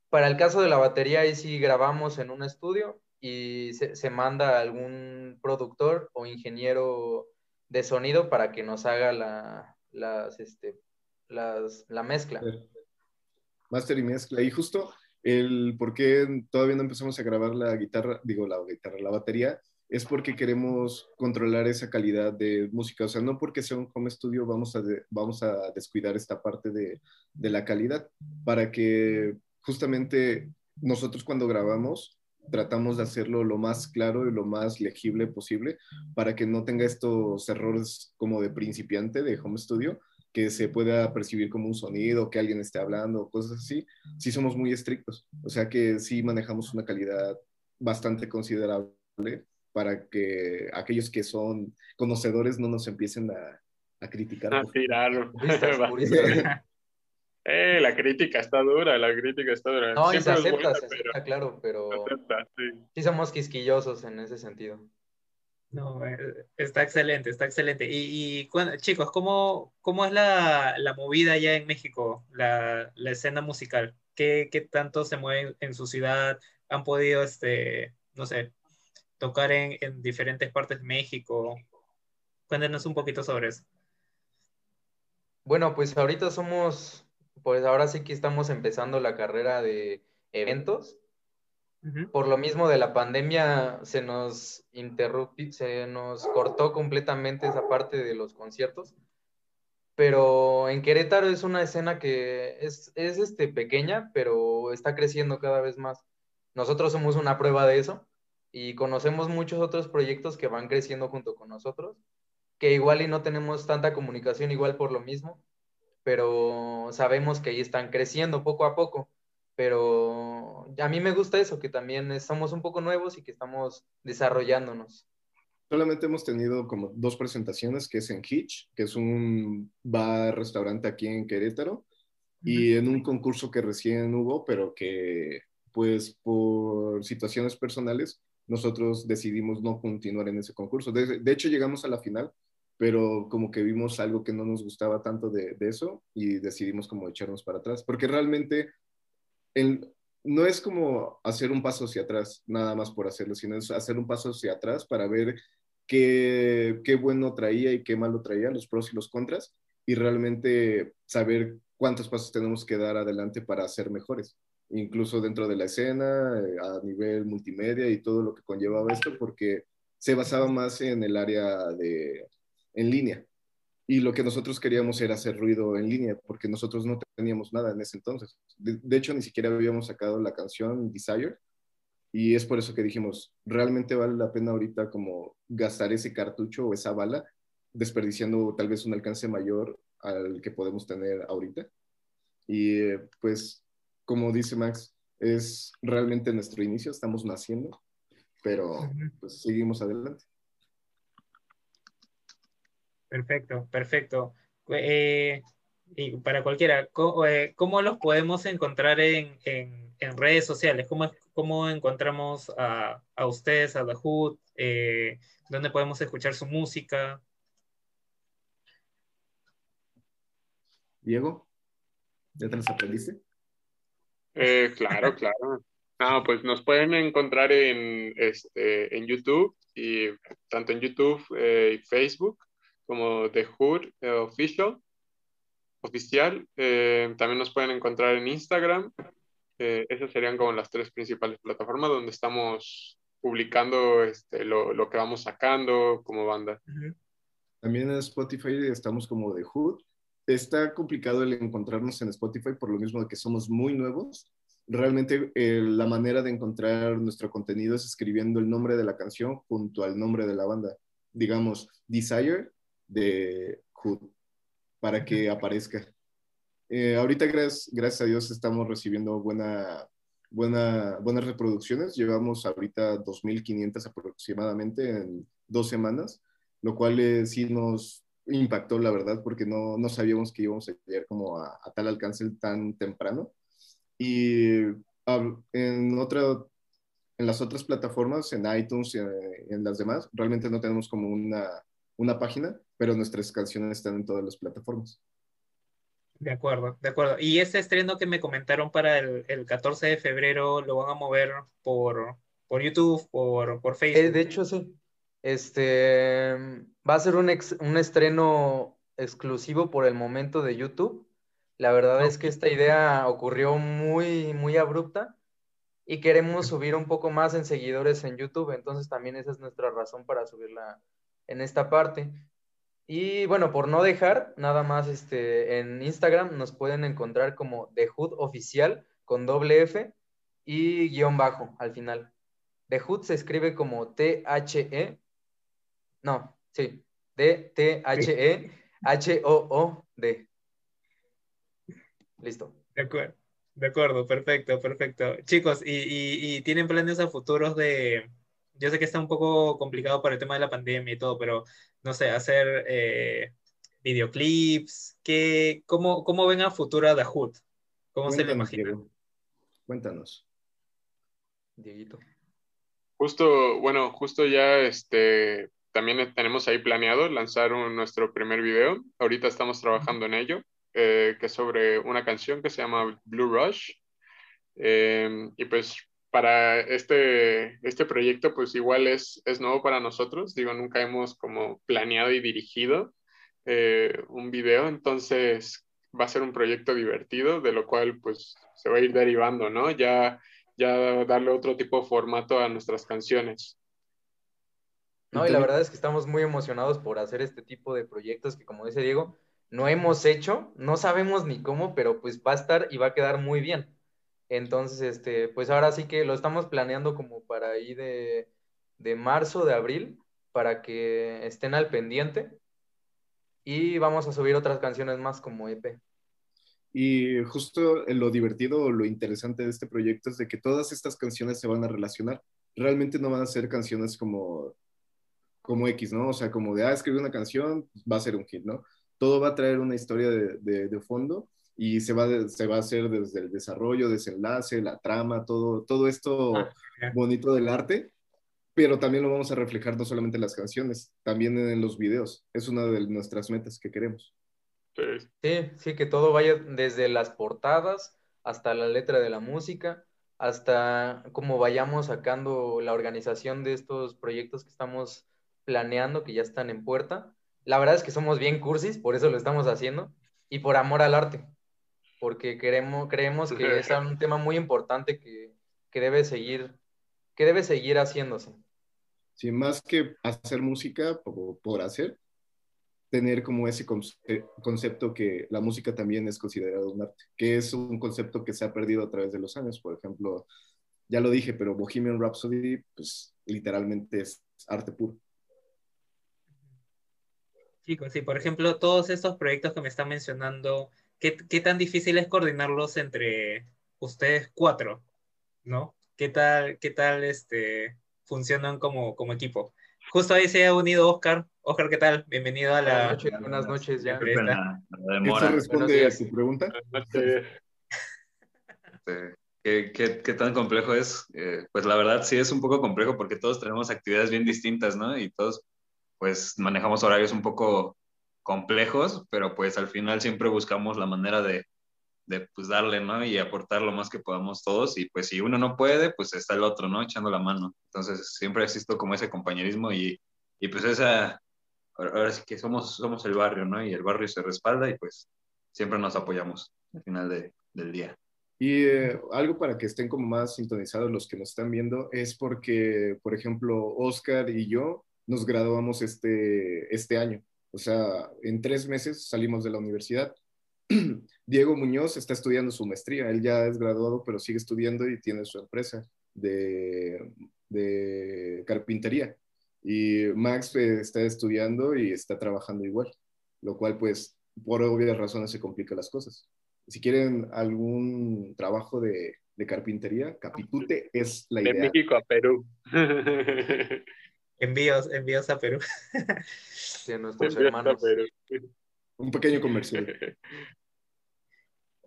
Para el caso de la batería, ahí sí grabamos en un estudio y se, manda a algún productor o ingeniero de sonido para que nos haga la, las, este, las, la mezcla. Master y mezcla. Y justo el por qué todavía no empezamos a grabar la guitarra, digo la guitarra, la batería, es porque queremos controlar esa calidad de música. O sea, no porque sea un home studio vamos a, vamos a descuidar esta parte de, de la calidad para que justamente nosotros cuando grabamos tratamos de hacerlo lo más claro y lo más legible posible para que no tenga estos errores como de principiante de home studio que se pueda percibir como un sonido, que alguien esté hablando, cosas así, sí somos muy estrictos. O sea que sí manejamos una calidad bastante considerable para que aquellos que son conocedores no nos empiecen a, a criticar. A tirar. Eh, la crítica está dura, la crítica está dura. No, y se acepta, se acepta, claro, pero sí. somos quisquillosos en ese sentido. No, eh, está excelente, está excelente. Y, chicos, ¿cómo, cómo es la, la, movida ya en México, la, la escena musical? ¿Qué, ¿Qué, tanto se mueve en su ciudad? ¿Han podido, este, no sé, tocar en, en diferentes partes de México? Cuéntenos un poquito sobre eso. Bueno, pues ahorita somos pues ahora sí que estamos empezando la carrera de eventos. Por lo mismo de la pandemia se nos interrumpió, se nos cortó completamente esa parte de los conciertos. Pero en Querétaro es una escena que es, es este, pequeña, pero está creciendo cada vez más. Nosotros somos una prueba de eso y conocemos muchos otros proyectos que van creciendo junto con nosotros, que igual y no tenemos tanta comunicación igual por lo mismo, pero sabemos que ahí están creciendo poco a poco. Pero a mí me gusta eso, que también somos un poco nuevos y que estamos desarrollándonos. solamente hemos tenido como dos presentaciones, que es en Hitch, que es un bar-restaurante aquí en Querétaro, y en un concurso que recién hubo, pero que pues por situaciones personales nosotros decidimos no continuar en ese concurso. De, de hecho, llegamos a la final, pero como que vimos algo que no nos gustaba tanto de, de eso y decidimos como echarnos para atrás, porque realmente el, no es como hacer un paso hacia atrás, nada más por hacerlo, sino es hacer un paso hacia atrás para ver qué, qué bueno traía y qué malo traía, los pros y los contras, y realmente saber cuántos pasos tenemos que dar adelante para ser mejores, incluso dentro de la escena, eh, a nivel multimedia y todo lo que conllevaba esto, porque se basaba más en el área de en línea. Y lo que nosotros queríamos era hacer ruido en línea, porque nosotros no teníamos nada en ese entonces. De, hecho, ni siquiera habíamos sacado la canción Desire. Y es por eso que dijimos, realmente vale la pena ahorita como gastar ese cartucho o esa bala, desperdiciando tal vez un alcance mayor al que podemos tener ahorita. Y pues, como dice Max, es realmente nuestro inicio, estamos naciendo, pero pues seguimos adelante. Perfecto, perfecto. Eh, y para cualquiera, eh, ¿cómo, los podemos encontrar en, redes sociales? ¿Cómo, cómo encontramos a, ustedes, a The Hood? Eh, ¿Dónde podemos escuchar su música? Diego, ¿ya te los aprendiste? claro, claro. No, pues nos pueden encontrar en, este, en YouTube, y tanto en YouTube y Facebook, como The Hood eh, Official, oficial. Eh, también nos pueden encontrar en Instagram. Eh, esas serían como las tres principales plataformas donde estamos publicando este, lo, lo, que vamos sacando como banda. También en Spotify estamos como The Hood. Está complicado el encontrarnos en Spotify por lo mismo de que somos muy nuevos. Realmente la manera de encontrar nuestro contenido es escribiendo el nombre de la canción junto al nombre de la banda. Digamos, Desire de Hood para que aparezca. Eh, ahorita, gracias, gracias a Dios, estamos recibiendo buena, buena, buenas reproducciones. Llevamos ahorita 2.500 aproximadamente en dos semanas, lo cual eh, sí nos impactó, la verdad, porque no, no sabíamos que íbamos a llegar como a, tal alcance tan temprano. Y en, otra, en las otras plataformas, en iTunes y en las demás, realmente no tenemos como una, una página, pero nuestras canciones están en todas las plataformas. De acuerdo, de acuerdo. Y ese estreno que me comentaron para el, el 14 de febrero, ¿lo van a mover por, por YouTube, por, por Facebook? Eh, de hecho, sí. Este, va a ser un, un estreno exclusivo por el momento de YouTube. La verdad es que esta idea ocurrió muy, muy abrupta y queremos subir un poco más en seguidores en YouTube, entonces también esa es nuestra razón para subirla en esta parte. Y bueno, por no dejar, nada más este, en Instagram nos pueden encontrar como The Hood Oficial con doble F y guion bajo al final. The Hood se escribe como T-H-E. No, sí. D-T-H-E-H-O-O-D. Listo. De acuerdo, de acuerdo, perfecto, perfecto. Chicos, ¿y, y tienen planes a futuros de, yo sé que está un poco complicado por el tema de la pandemia y todo, pero no sé, hacer eh, videoclips, ¿qué, cómo, ¿cómo ven a futuro a The Hood? ¿Cómo se lo imaginan? Cuéntanos. Dieguito. Justo, bueno, justo ya este, también tenemos ahí planeado lanzar nuestro primer video. Ahorita estamos trabajando en ello, eh, que es sobre una canción que se llama Blue Rush. Eh, y pues para este, este proyecto, pues igual es, es nuevo para nosotros. Digo, nunca hemos como planeado y dirigido eh, un video, entonces va a ser un proyecto divertido, de lo cual pues se va a ir derivando, ¿no? Ya, ya darle otro tipo de formato a nuestras canciones. No, y la verdad es que estamos muy emocionados por hacer este tipo de proyectos que, como dice Diego, no hemos hecho, no sabemos ni cómo, pero pues va a estar y va a quedar muy bien. Entonces, este, pues ahora sí que lo estamos planeando como para ahí de, marzo, de abril, para que estén al pendiente. Y vamos a subir otras canciones más como EP. Y justo lo divertido lo interesante de este proyecto es de que todas estas canciones se van a relacionar. Realmente no van a ser canciones como, como X, ¿no? O sea, como de, ah, escribir una canción, va a ser un hit, ¿no? Todo va a traer una historia de, de, de fondo y se va, se va a hacer desde el desarrollo, desenlace, la trama, todo, todo esto Ah, bonito del arte, pero también lo vamos a reflejar no solamente en las canciones, también en los videos. Es una de nuestras metas que queremos. Sí. Sí, sí, que todo vaya desde las portadas hasta la letra de la música, hasta cómo vayamos sacando la organización de estos proyectos que estamos planeando, que ya están en puerta. La verdad es que somos bien cursis, por eso lo estamos haciendo, y por amor al arte, porque queremos, creemos que es un tema muy importante que, que debe seguir, que debe seguir haciéndose. Sí, más que hacer música por, por hacer, tener como ese conce- concepto que la música también es considerado un arte, que es un concepto que se ha perdido a través de los años. Por ejemplo, ya lo dije, pero Bohemian Rhapsody, pues literalmente es arte puro. Chicos, sí, por ejemplo, todos estos proyectos que me están mencionando, ¿qué, qué tan difícil es coordinarlos entre ustedes cuatro? ¿No? ¿Qué tal, qué tal este, funcionan como, como equipo? Justo ahí se ha unido Oscar. Oscar, ¿qué tal? Bienvenido a la... Buenas noches, buenas noches ya. La, la ¿Esto demora. responde a tu pregunta? ¿Qué, qué, qué tan complejo es? Eh, pues la verdad sí es un poco complejo porque todos tenemos actividades bien distintas, ¿no? Y todos pues manejamos horarios un poco complejos, pero pues al final siempre buscamos la manera de, de pues darle, ¿no? Y aportar lo más que podamos todos. Y pues si uno no puede, pues está el otro, ¿no? Echando la mano. Entonces siempre existo como ese compañerismo y, y pues esa, ahora sí que somos, somos el barrio, ¿no? Y el barrio se respalda y pues siempre nos apoyamos al final de- del día. Y eh, algo para que estén como más sintonizados los que nos están viendo es porque, por ejemplo, Oscar y yo nos graduamos este, este año. O sea, en tres meses salimos de la universidad. Diego Muñoz está estudiando su maestría. Él ya es graduado, pero sigue estudiando y tiene su empresa de, de carpintería. Y Max eh, está estudiando y está trabajando igual, lo cual pues por obvias razones se complican las cosas. Si quieren algún trabajo de, de carpintería, Capitute es la de idea. México a Perú. Envíos, envíos a Perú. de nuestros Envíos a hermanos. Perú. Un pequeño comercial.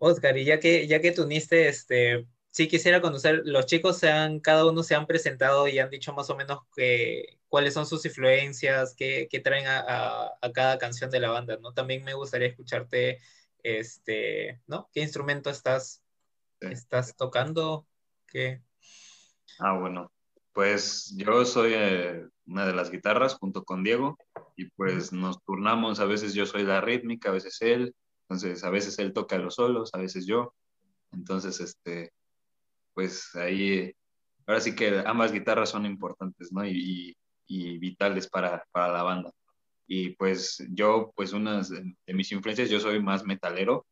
Oscar, y ya que, ya que te uniste, este, sí quisiera conocer, los chicos se han, cada uno se han presentado y han dicho más o menos que, cuáles son sus influencias, qué, qué traen a, a- a cada canción de la banda, ¿no? También me gustaría escucharte, este, ¿no? ¿Qué instrumento estás, Sí. estás tocando? ¿Qué? Ah, bueno, pues yo soy eh, una de las guitarras junto con Diego y pues nos turnamos, a veces yo soy la rítmica, a veces él, entonces a veces él toca los solos, a veces yo, entonces este, pues ahí, ahora sí que ambas guitarras son importantes, ¿no? Y, y- vitales para, para la banda. Y pues yo, pues unas de, mis influencias, yo soy más metalero,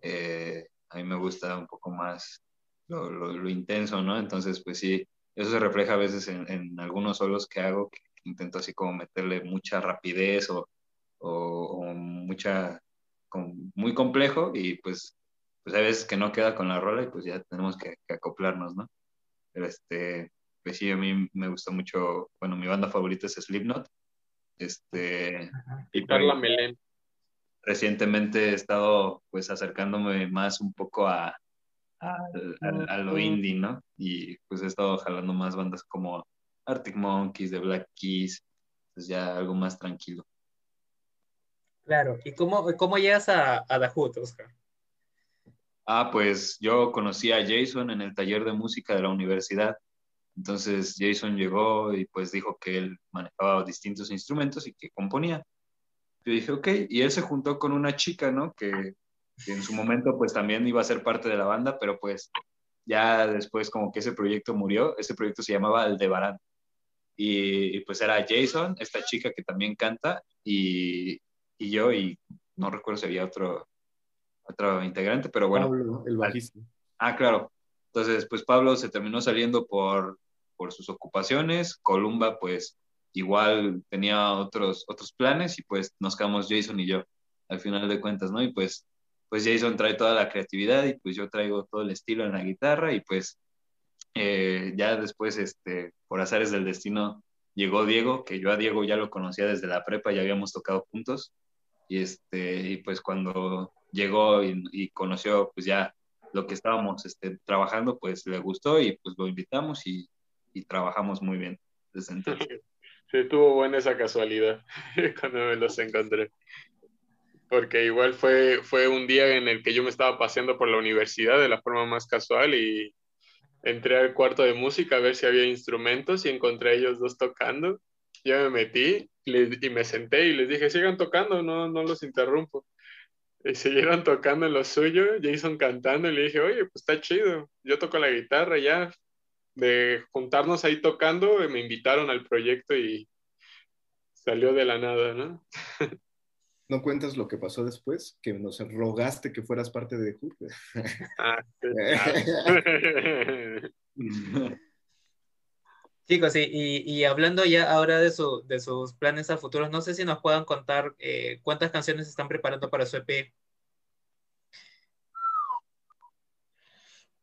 eh, a mí me gusta un poco más lo- lo intenso, ¿no? Entonces, pues sí, eso se refleja a veces en, en algunos solos que hago, que intento así como meterle mucha rapidez o, o- o mucha, con- muy complejo y pues, pues hay veces que no queda con la rola y pues ya tenemos que, que acoplarnos, ¿no? Pero este, pues sí, a mí me gusta mucho, bueno, mi banda favorita es Slipknot, este, y Carla pues, Melén. recientemente he estado pues acercándome más un poco a, al- al- a lo indie, ¿no? Y pues he estado jalando más bandas como Arctic Monkeys, The Black Keys, pues ya algo más tranquilo. Claro, ¿y cómo, cómo llegas a, a The Hood, Oscar? Ah, pues yo conocí a Jason en el taller de música de la universidad. Entonces Jason llegó y pues dijo que él manejaba distintos instrumentos y que componía. Yo dije, ok, y él se juntó con una chica, ¿no? Que, que en su momento pues también iba a ser parte de la banda, pero pues ya después como que ese proyecto murió, ese proyecto se llamaba Aldebarán. Y, y pues era Jason, esta chica que también canta, y, y yo, y no recuerdo si había otro, otro integrante, pero bueno. Pablo, el bajista. Ah, claro. Entonces, pues Pablo se terminó saliendo por, por sus ocupaciones. Columba, pues igual tenía otros, otros planes y pues nos quedamos Jason y yo al final de cuentas, ¿no? Y pues, pues Jason trae toda la creatividad y pues yo traigo todo el estilo en la guitarra y pues eh, ya después, este, por azares del destino, llegó Diego, que yo a Diego ya lo conocía desde la prepa, ya habíamos tocado juntos. Y, este, y pues cuando llegó y, conoció pues ya lo que estábamos este, trabajando, pues le gustó y pues lo invitamos y, y trabajamos muy bien desde entonces. Sí, estuvo buena esa casualidad cuando me los encontré. Porque igual fue, fue un día en el que yo me estaba paseando por la universidad de la forma más casual y entré al cuarto de música a ver si había instrumentos y encontré a ellos dos tocando. Ya me metí y me senté y les dije, sigan tocando, no, no los interrumpo. Y siguieron tocando en lo suyo, Jason cantando y le dije, oye, pues está chido, yo toco la guitarra ya, de juntarnos ahí tocando, me invitaron al proyecto y salió de la nada, ¿no? ¿No cuentas lo que pasó después? Que nos rogaste que fueras parte de Hood. Ah, Chicos, y, y, hablando ya ahora de, su, de sus planes a futuros, no sé si nos puedan contar eh, cuántas canciones están preparando para su EP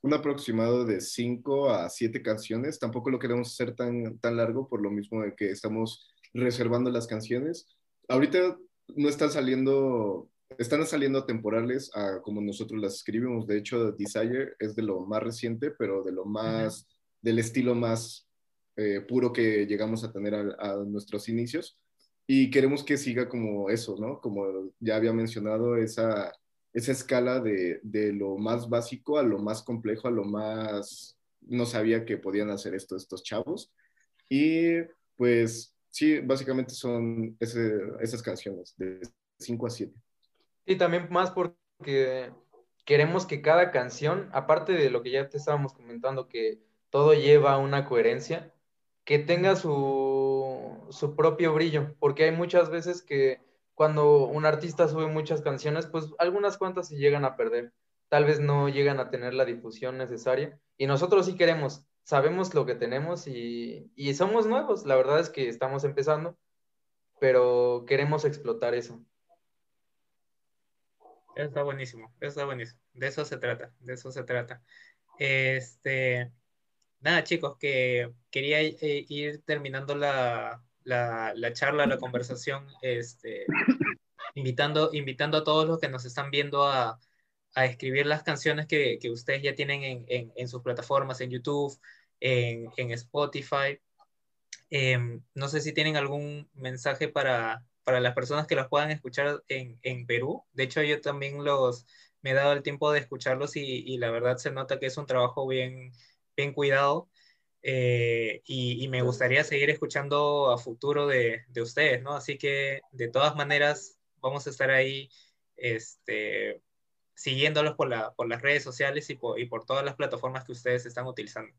un aproximado de 5 a 7 canciones. Tampoco lo queremos hacer tan, tan largo por lo mismo de que estamos reservando las canciones. Ahorita no están saliendo, están saliendo temporales a como nosotros las escribimos. De hecho, Desire es de lo más reciente, pero de lo más, del estilo más eh, puro que llegamos a tener a, a nuestros inicios. Y queremos que siga como eso, ¿no? Como ya había mencionado, esa esa escala de, de, lo más básico a lo más complejo, a lo más... No sabía que podían hacer esto estos chavos. Y pues sí, básicamente son esas canciones de 5 a 7. Y también más porque queremos que cada canción, aparte de lo que ya te estábamos comentando, que todo lleva una coherencia, que tenga su, su propio brillo, porque hay muchas veces que cuando un artista sube muchas canciones, pues algunas cuantas se llegan a perder. Tal vez no llegan a tener la difusión necesaria. Y nosotros sí queremos, sabemos lo que tenemos y, y somos nuevos. La verdad es que estamos empezando, pero queremos explotar eso. Está buenísimo, está buenísimo. De eso se trata, de eso se trata. Este, nada, chicos, que quería eh, ir terminando la, la, charla, la conversación, este, invitando, invitando a todos los que nos están viendo a, escribir las canciones que, ustedes ya tienen en, sus plataformas, en YouTube, en, Spotify. Em, no sé si tienen algún mensaje para, las personas que las puedan escuchar en, Perú. De hecho, yo también los, me he dado el tiempo de escucharlos y, y, la verdad se nota que es un trabajo bien, bien cuidado. Eh, y, me gustaría seguir escuchando a futuro de, de, ustedes, ¿no? Así que de todas maneras vamos a estar ahí este, siguiéndolos por, la, por las redes sociales y por, y por, todas las plataformas que ustedes están utilizando.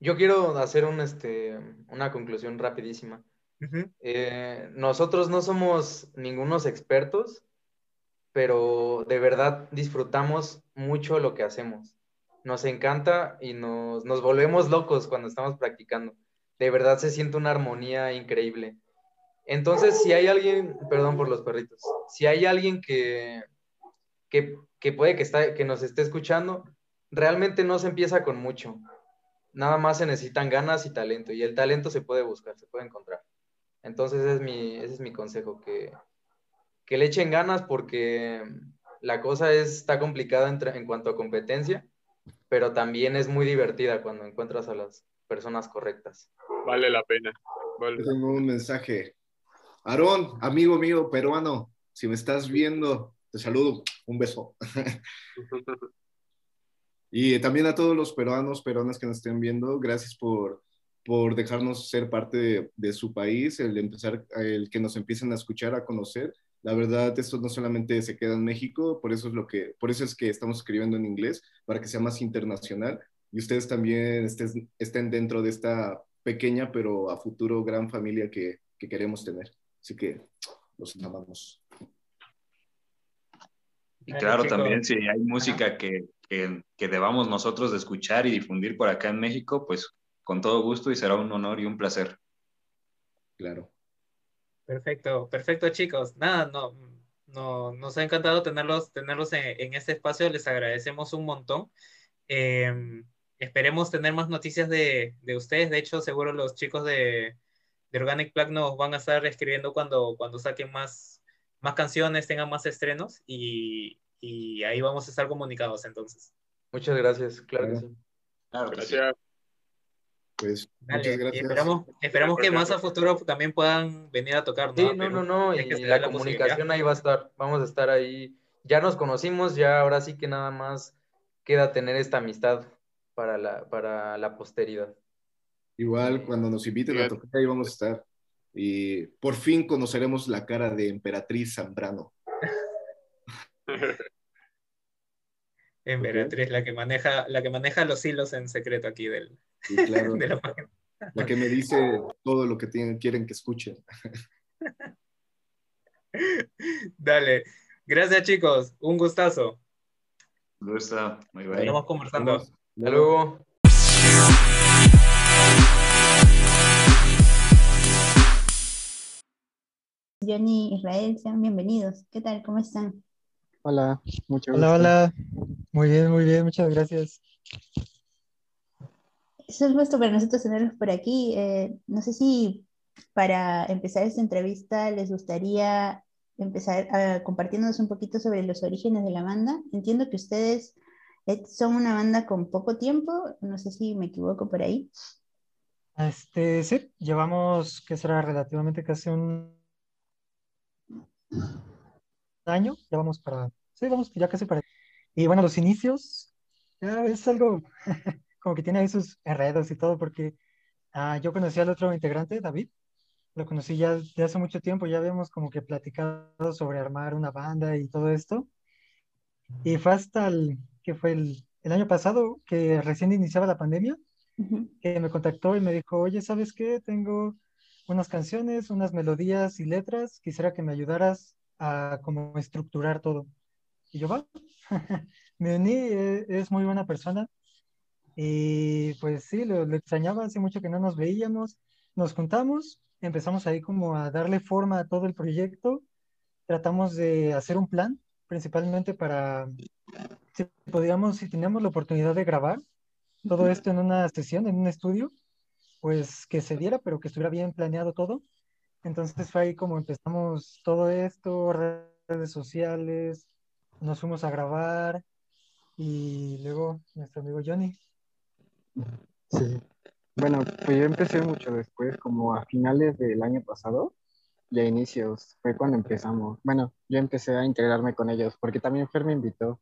Yo quiero hacer un, este, una conclusión rapidísima. Eh, nosotros no somos ningunos expertos, pero de verdad disfrutamos mucho lo que hacemos nos encanta y nos, volvemos locos cuando estamos practicando. De verdad se siente una armonía increíble. Entonces, si hay alguien, perdón por los perritos, si hay alguien que, que, puede que, está, que nos esté escuchando, realmente no se empieza con mucho. Nada más se necesitan ganas y talento, y el talento se puede buscar, se puede encontrar. Entonces, ese es mi, ese es mi consejo, que, que le echen ganas porque la cosa es, está complicada en, en cuanto a competencia, pero también es muy divertida cuando encuentras a las personas correctas. Vale la pena. Tengo un mensaje. Aarón, amigo mío peruano, si me estás viendo, te saludo. Un beso. y también a todos los peruanos, peruanas que nos estén viendo, gracias por, por dejarnos ser parte de, de, su país, el empezar, el que nos empiecen a escuchar, a conocer la verdad, esto no solamente se queda en México, por eso es lo que, por eso es que estamos escribiendo en inglés, para que sea más internacional y ustedes también estén dentro de esta pequeña pero a futuro gran familia que, queremos tener. Así que los amamos. Y claro, también si hay música que, que, que, debamos nosotros de escuchar y difundir por acá en México, pues con todo gusto y será un honor y un placer. Claro. Perfecto, perfecto chicos. Nada, no, no, nos ha encantado tenerlos, tenerlos en, este espacio, les agradecemos un montón. Em, esperemos tener más noticias de, de, ustedes. De hecho, seguro los chicos de, de Organic Plug nos van a estar escribiendo cuando, cuando saquen más, más canciones, tengan más estrenos y, y ahí vamos a estar comunicados entonces. Muchas gracias, claro, que sí. Claro, gracias. Pues muchas gracias. esperamos, esperamos que más a futuro también puedan venir a tocar. ¿no? Sí, no, no, no, y la, comunicación ahí va a estar, vamos a estar ahí. Ya nos conocimos, ya ahora sí que nada más queda tener esta amistad para la, para la posteridad. Igual, cuando nos inviten a tocar, ahí vamos a estar. Y por fin conoceremos la cara de Emperatriz Zambrano. Emperatriz, la que maneja, la que maneja los hilos en secreto aquí del, de la página. La que me dice todo lo que tienen, quieren que escuchen. Dale. Gracias, chicos. Un gustazo. Gusto. Muy bien. Estamos conversando. Hasta luego. Johnny Israel, sean bienvenidos. ¿Qué tal? ¿Cómo están? Hola, mucho Hola, hola. Muy bien, muy bien, muchas gracias. Es un gusto para nosotros tenerlos por aquí. Eh, no sé si para empezar esta entrevista les gustaría empezar a, compartiéndonos un poquito sobre los orígenes de la banda. Entiendo que ustedes eh, son una banda con poco tiempo, no sé si me equivoco por ahí. Este, sí, llevamos, que será relativamente casi un año, ya vamos para, sí, vamos ya casi para, y bueno, los inicios, ya es algo como que tiene ahí sus enredos y todo, porque ah, yo conocí al otro integrante, David, lo conocí ya de hace mucho tiempo, ya habíamos como que platicado sobre armar una banda y todo esto, y fue hasta el, que fue el, el año pasado, que recién iniciaba la pandemia, que me contactó y me dijo, oye, ¿sabes qué? Tengo unas canciones, unas melodías y letras, quisiera que me ayudaras a como estructurar todo. Y yo, va, me uní, es muy buena persona. Y pues sí, lo, extrañaba, hace mucho que no nos veíamos. Nos juntamos, empezamos ahí como a darle forma a todo el proyecto. Tratamos de hacer un plan, principalmente para, si podíamos, si teníamos la oportunidad de grabar todo esto en una sesión, en un estudio, pues que se diera, pero que estuviera bien planeado todo. Entonces fue ahí como empezamos todo esto, redes sociales, nos fuimos a grabar y luego nuestro amigo Johnny. Sí, bueno, pues yo empecé mucho después, como a finales del año pasado y a inicios, fue cuando empezamos. Bueno, yo empecé a integrarme con ellos porque también Fer me invitó.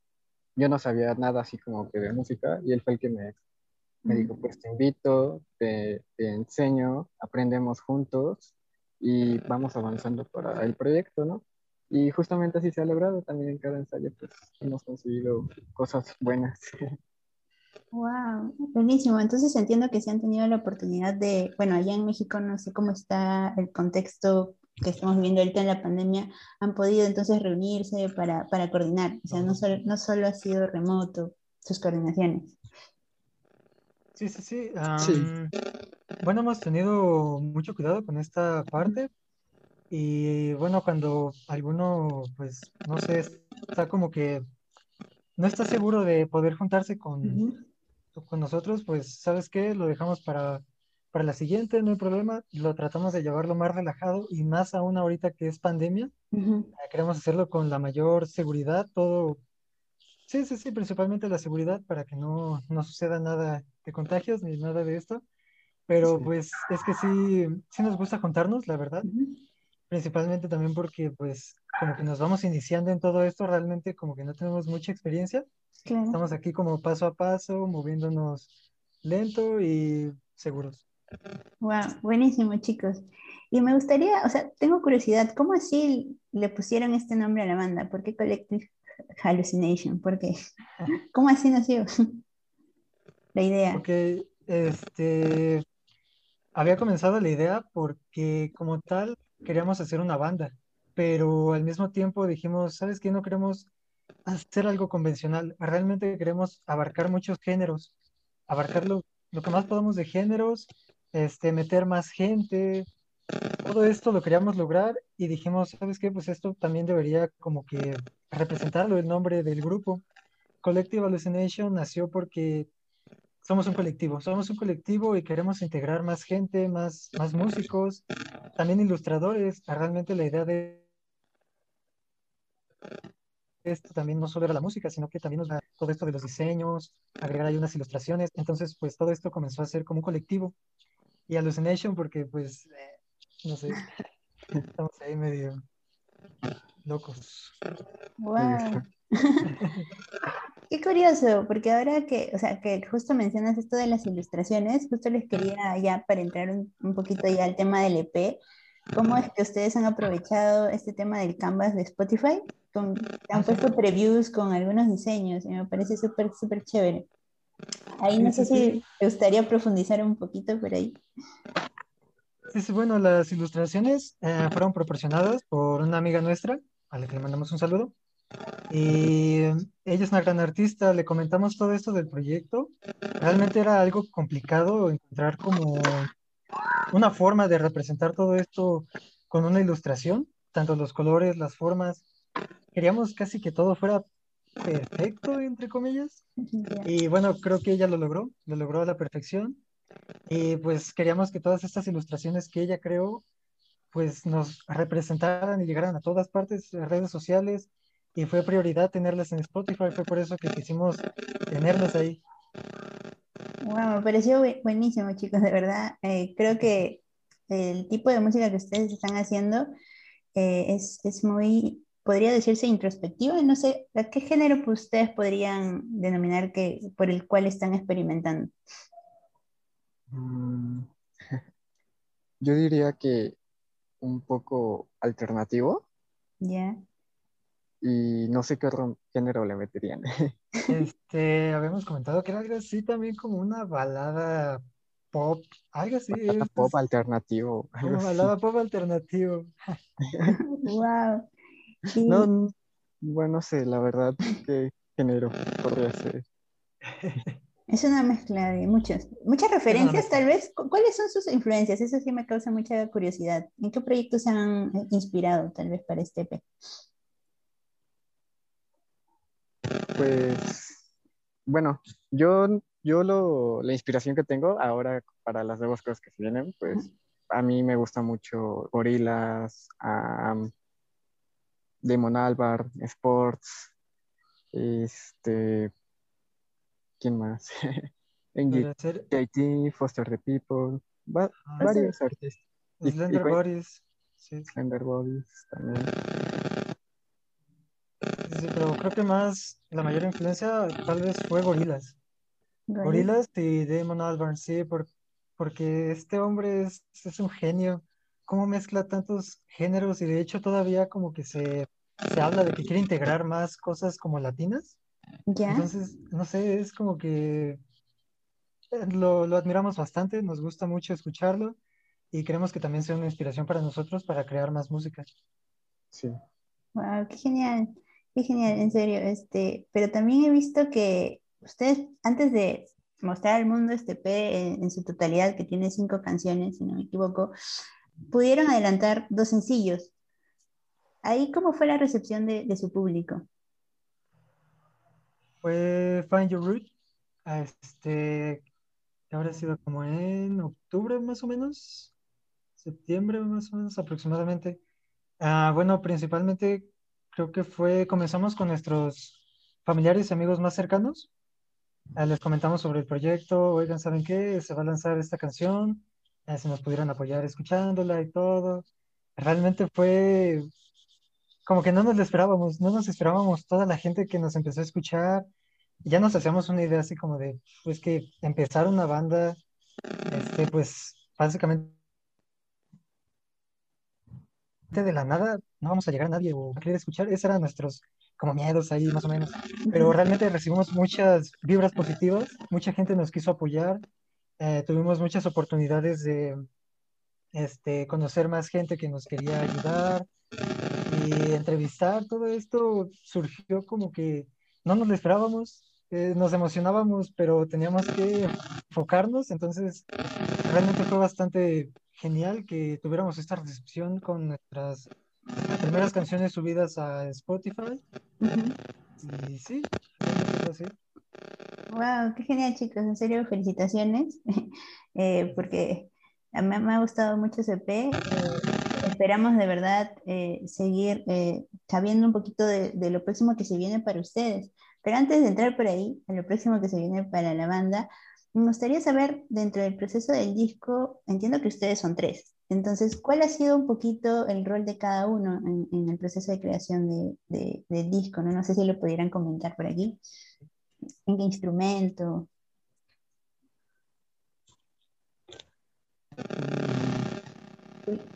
Yo no sabía nada así como que de música y él fue el que me, me dijo, pues te invito, te, te enseño, aprendemos juntos y vamos avanzando para el proyecto, ¿no? Y justamente así se ha logrado también en cada ensayo, pues hemos conseguido cosas buenas. Wow, buenísimo. Entonces entiendo que se han tenido la oportunidad de, bueno, allá en México no sé cómo está el contexto que estamos viviendo ahorita en la pandemia, han podido entonces reunirse para, para coordinar. O sea, no solo, no solo ha sido remoto sus coordinaciones. Sí, sí, sí. Bueno, hemos tenido mucho cuidado con esta parte. Y bueno, cuando alguno, pues, no sé, está como que no está seguro de poder juntarse con, con nosotros, pues, ¿sabes qué? Lo dejamos para, para la siguiente, no hay problema. Lo tratamos de llevarlo más relajado y más aún ahorita que es pandemia. Queremos hacerlo con la mayor seguridad, todo. Sí, sí, sí, principalmente la seguridad para que no, no suceda nada de contagios ni nada de esto. Pero pues es que sí, sí nos gusta juntarnos, la verdad. Principalmente también porque pues como que nos vamos iniciando en todo esto, realmente como que no tenemos mucha experiencia. Estamos aquí como paso a paso, moviéndonos lento y seguros. Wow, buenísimo chicos. Y me gustaría, o sea, tengo curiosidad, ¿cómo así le pusieron este nombre a la banda? ¿Por qué Collective Hallucination? ¿Por qué? ¿Cómo así nació la idea? Porque este, había comenzado la idea porque como tal queríamos hacer una banda, pero al mismo tiempo dijimos, ¿sabes qué? No queremos hacer algo convencional, realmente queremos abarcar muchos géneros, abarcar lo, que más podamos de géneros, este, meter más gente, todo esto lo queríamos lograr y dijimos, ¿sabes qué? Pues esto también debería como que representarlo el nombre del grupo. Collective Hallucination nació porque somos un colectivo, somos un colectivo y queremos integrar más gente, más, más músicos, también ilustradores. Realmente la idea de esto también no solo era la música, sino que también nos da todo esto de los diseños, agregar ahí unas ilustraciones. Entonces, pues todo esto comenzó a ser como un colectivo. Y Hallucination, porque pues, no sé, estamos ahí medio locos. Wow. Qué curioso, porque ahora que, o sea, que justo mencionas esto de las ilustraciones, justo les quería ya para entrar un, un poquito ya al tema del EP, ¿cómo es que ustedes han aprovechado este tema del canvas de Spotify? Con, han puesto previews con algunos diseños y me parece súper, súper chévere. Ahí no sé si te gustaría profundizar un poquito por ahí. Bueno, las ilustraciones eh, fueron proporcionadas por una amiga nuestra, a la que le mandamos un saludo. Y ella es una gran artista, le comentamos todo esto del proyecto. Realmente era algo complicado encontrar como una forma de representar todo esto con una ilustración, tanto los colores, las formas. Queríamos casi que todo fuera perfecto, entre comillas. Y bueno, creo que ella lo logró, lo logró a la perfección. Y pues queríamos que todas estas ilustraciones que ella creó, pues nos representaran y llegaran a todas partes, redes sociales, y fue prioridad tenerlas en Spotify, fue por eso que quisimos tenerlas ahí. Wow, me pareció buenísimo, chicos, de verdad. Eh, creo que el tipo de música que ustedes están haciendo eh, es, es, muy, podría decirse introspectiva. No sé, ¿a qué género ustedes podrían denominar que, por el cual están experimentando? Mm, yo diría que un poco alternativo. Ya. Y no sé qué otro género le meterían. Este, habíamos comentado que era algo así también como una balada pop, algo así. Balada es, pop alternativo. Una así. balada pop alternativo. wow. No, bueno, no sé, la verdad, qué género podría ser. Es una mezcla de muchos, muchas referencias tal vez. ¿Cu- ¿Cuáles son sus influencias? Eso sí me causa mucha curiosidad. ¿En qué proyectos se han eh, inspirado tal vez para este EP? Pues, bueno, yo, yo lo, la inspiración que tengo ahora para las nuevas cosas que se vienen, pues a mí me gusta mucho Gorillaz, um, Damon Albarn, Sports, este, ¿quién más? Podría ser NGT, Foster the People, va- Ah, varios artistas. Y- y Slender Bodies. Sí, Slender Bodies también. sí, pero creo que más, la mayor influencia tal vez fue Gorillaz. Gorillaz. Gorillaz y Damon Albarn, sí, por- porque este hombre es, es un genio. Cómo mezcla tantos géneros y de hecho todavía como que se, se habla de que quiere integrar más cosas como latinas. Ya. Entonces, no sé, es como que eh, lo, lo admiramos bastante, nos gusta mucho escucharlo y queremos que también sea una inspiración para nosotros para crear más música. Sí. Wow, qué genial, qué genial, en serio. Este, pero también he visto que ustedes, antes de mostrar al mundo este EP en, en su totalidad, que tiene cinco canciones, si no me equivoco, pudieron adelantar dos sencillos. Ahí, ¿cómo fue la recepción de, de su público? Fue Find Your Root, este, que habrá sido como en octubre más o menos, septiembre más o menos aproximadamente. Ah, bueno, principalmente creo que fue, comenzamos con nuestros familiares y amigos más cercanos. Ah, les comentamos sobre el proyecto, oigan, ¿saben qué? Se va a lanzar esta canción, ah, si nos pudieran apoyar escuchándola y todo. Realmente fue como que no nos lo esperábamos, no nos esperábamos toda la gente que nos empezó a escuchar. Ya nos hacíamos una idea así como de, pues que empezar una banda, este, pues básicamente de la nada no vamos a llegar a nadie o a querer escuchar. Esos eran nuestros como miedos ahí más o menos. Pero realmente recibimos muchas vibras positivas, mucha gente nos quiso apoyar, eh, tuvimos muchas oportunidades de este, conocer más gente que nos quería ayudar y entrevistar. Todo esto surgió como que no nos lo esperábamos, eh, nos emocionábamos, pero teníamos que enfocarnos, entonces realmente fue bastante genial que tuviéramos esta recepción con nuestras primeras canciones subidas a Spotify. Y sí, realmente fue así. Wow, qué genial, chicos. En serio, felicitaciones. Eh, porque me, me, ha gustado mucho ese EP. Eh, esperamos de verdad eh, seguir eh, sabiendo un poquito de, lo próximo que se viene para ustedes. Pero antes de entrar por ahí, a lo próximo que se viene para la banda, me gustaría saber, dentro del proceso del disco, entiendo que ustedes son tres. Entonces, ¿cuál ha sido un poquito el rol de cada uno en, el proceso de creación de, del disco? ¿no? no sé si lo pudieran comentar por aquí. ¿En qué instrumento?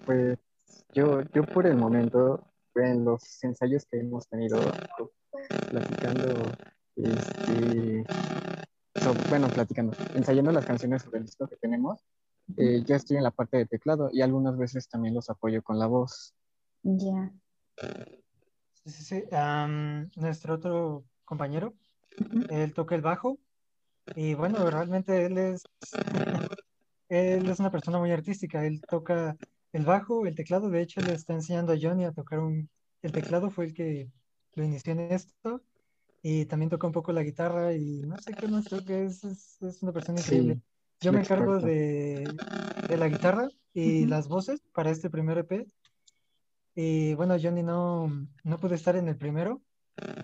Pues yo, yo por el momento, en los ensayos que hemos tenido platicando, este, so, bueno, platicando, ensayando las canciones sobre el disco que tenemos, eh, ya estoy en la parte de teclado y algunas veces también los apoyo con la voz. Ya. Yeah. Sí, sí, sí. Um, nuestro otro compañero, él toca el bajo y bueno, realmente él es, él es una persona muy artística, él toca el bajo, el teclado, de hecho le está enseñando a Johnny a tocar un, el teclado fue el que lo inició en esto y también toca un poco la guitarra y no sé qué más, creo que es, es, es una persona increíble. Sí, Yo me encargo de, de, la guitarra y uh -huh. las voces para este primer EP. Y bueno, Johnny no, no pude estar en el primero,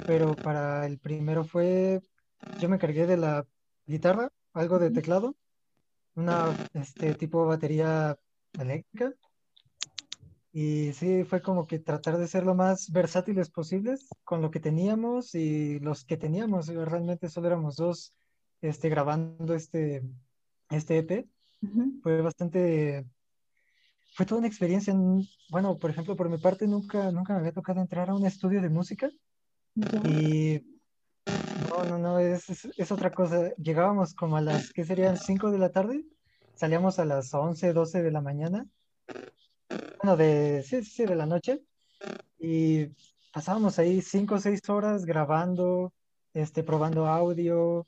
pero para el primero fue, yo me encargué de la guitarra, algo de teclado, una este tipo batería eléctrica. Y sí, fue como que tratar de ser lo más versátiles posibles con lo que teníamos y los que teníamos. Realmente solo éramos dos este, grabando este, este EP. Uh -huh. Fue bastante fue toda una experiencia. Bueno, por ejemplo, por mi parte, nunca, nunca me había tocado entrar a un estudio de música. Y no, no, no, es, es, es, otra cosa. Llegábamos como a las, ¿qué serían? 5 de la tarde. Salíamos a las 11, 12 de la mañana. Bueno, de, sí, sí, de la noche. Y pasábamos ahí 5 o 6 horas grabando, este, probando audio,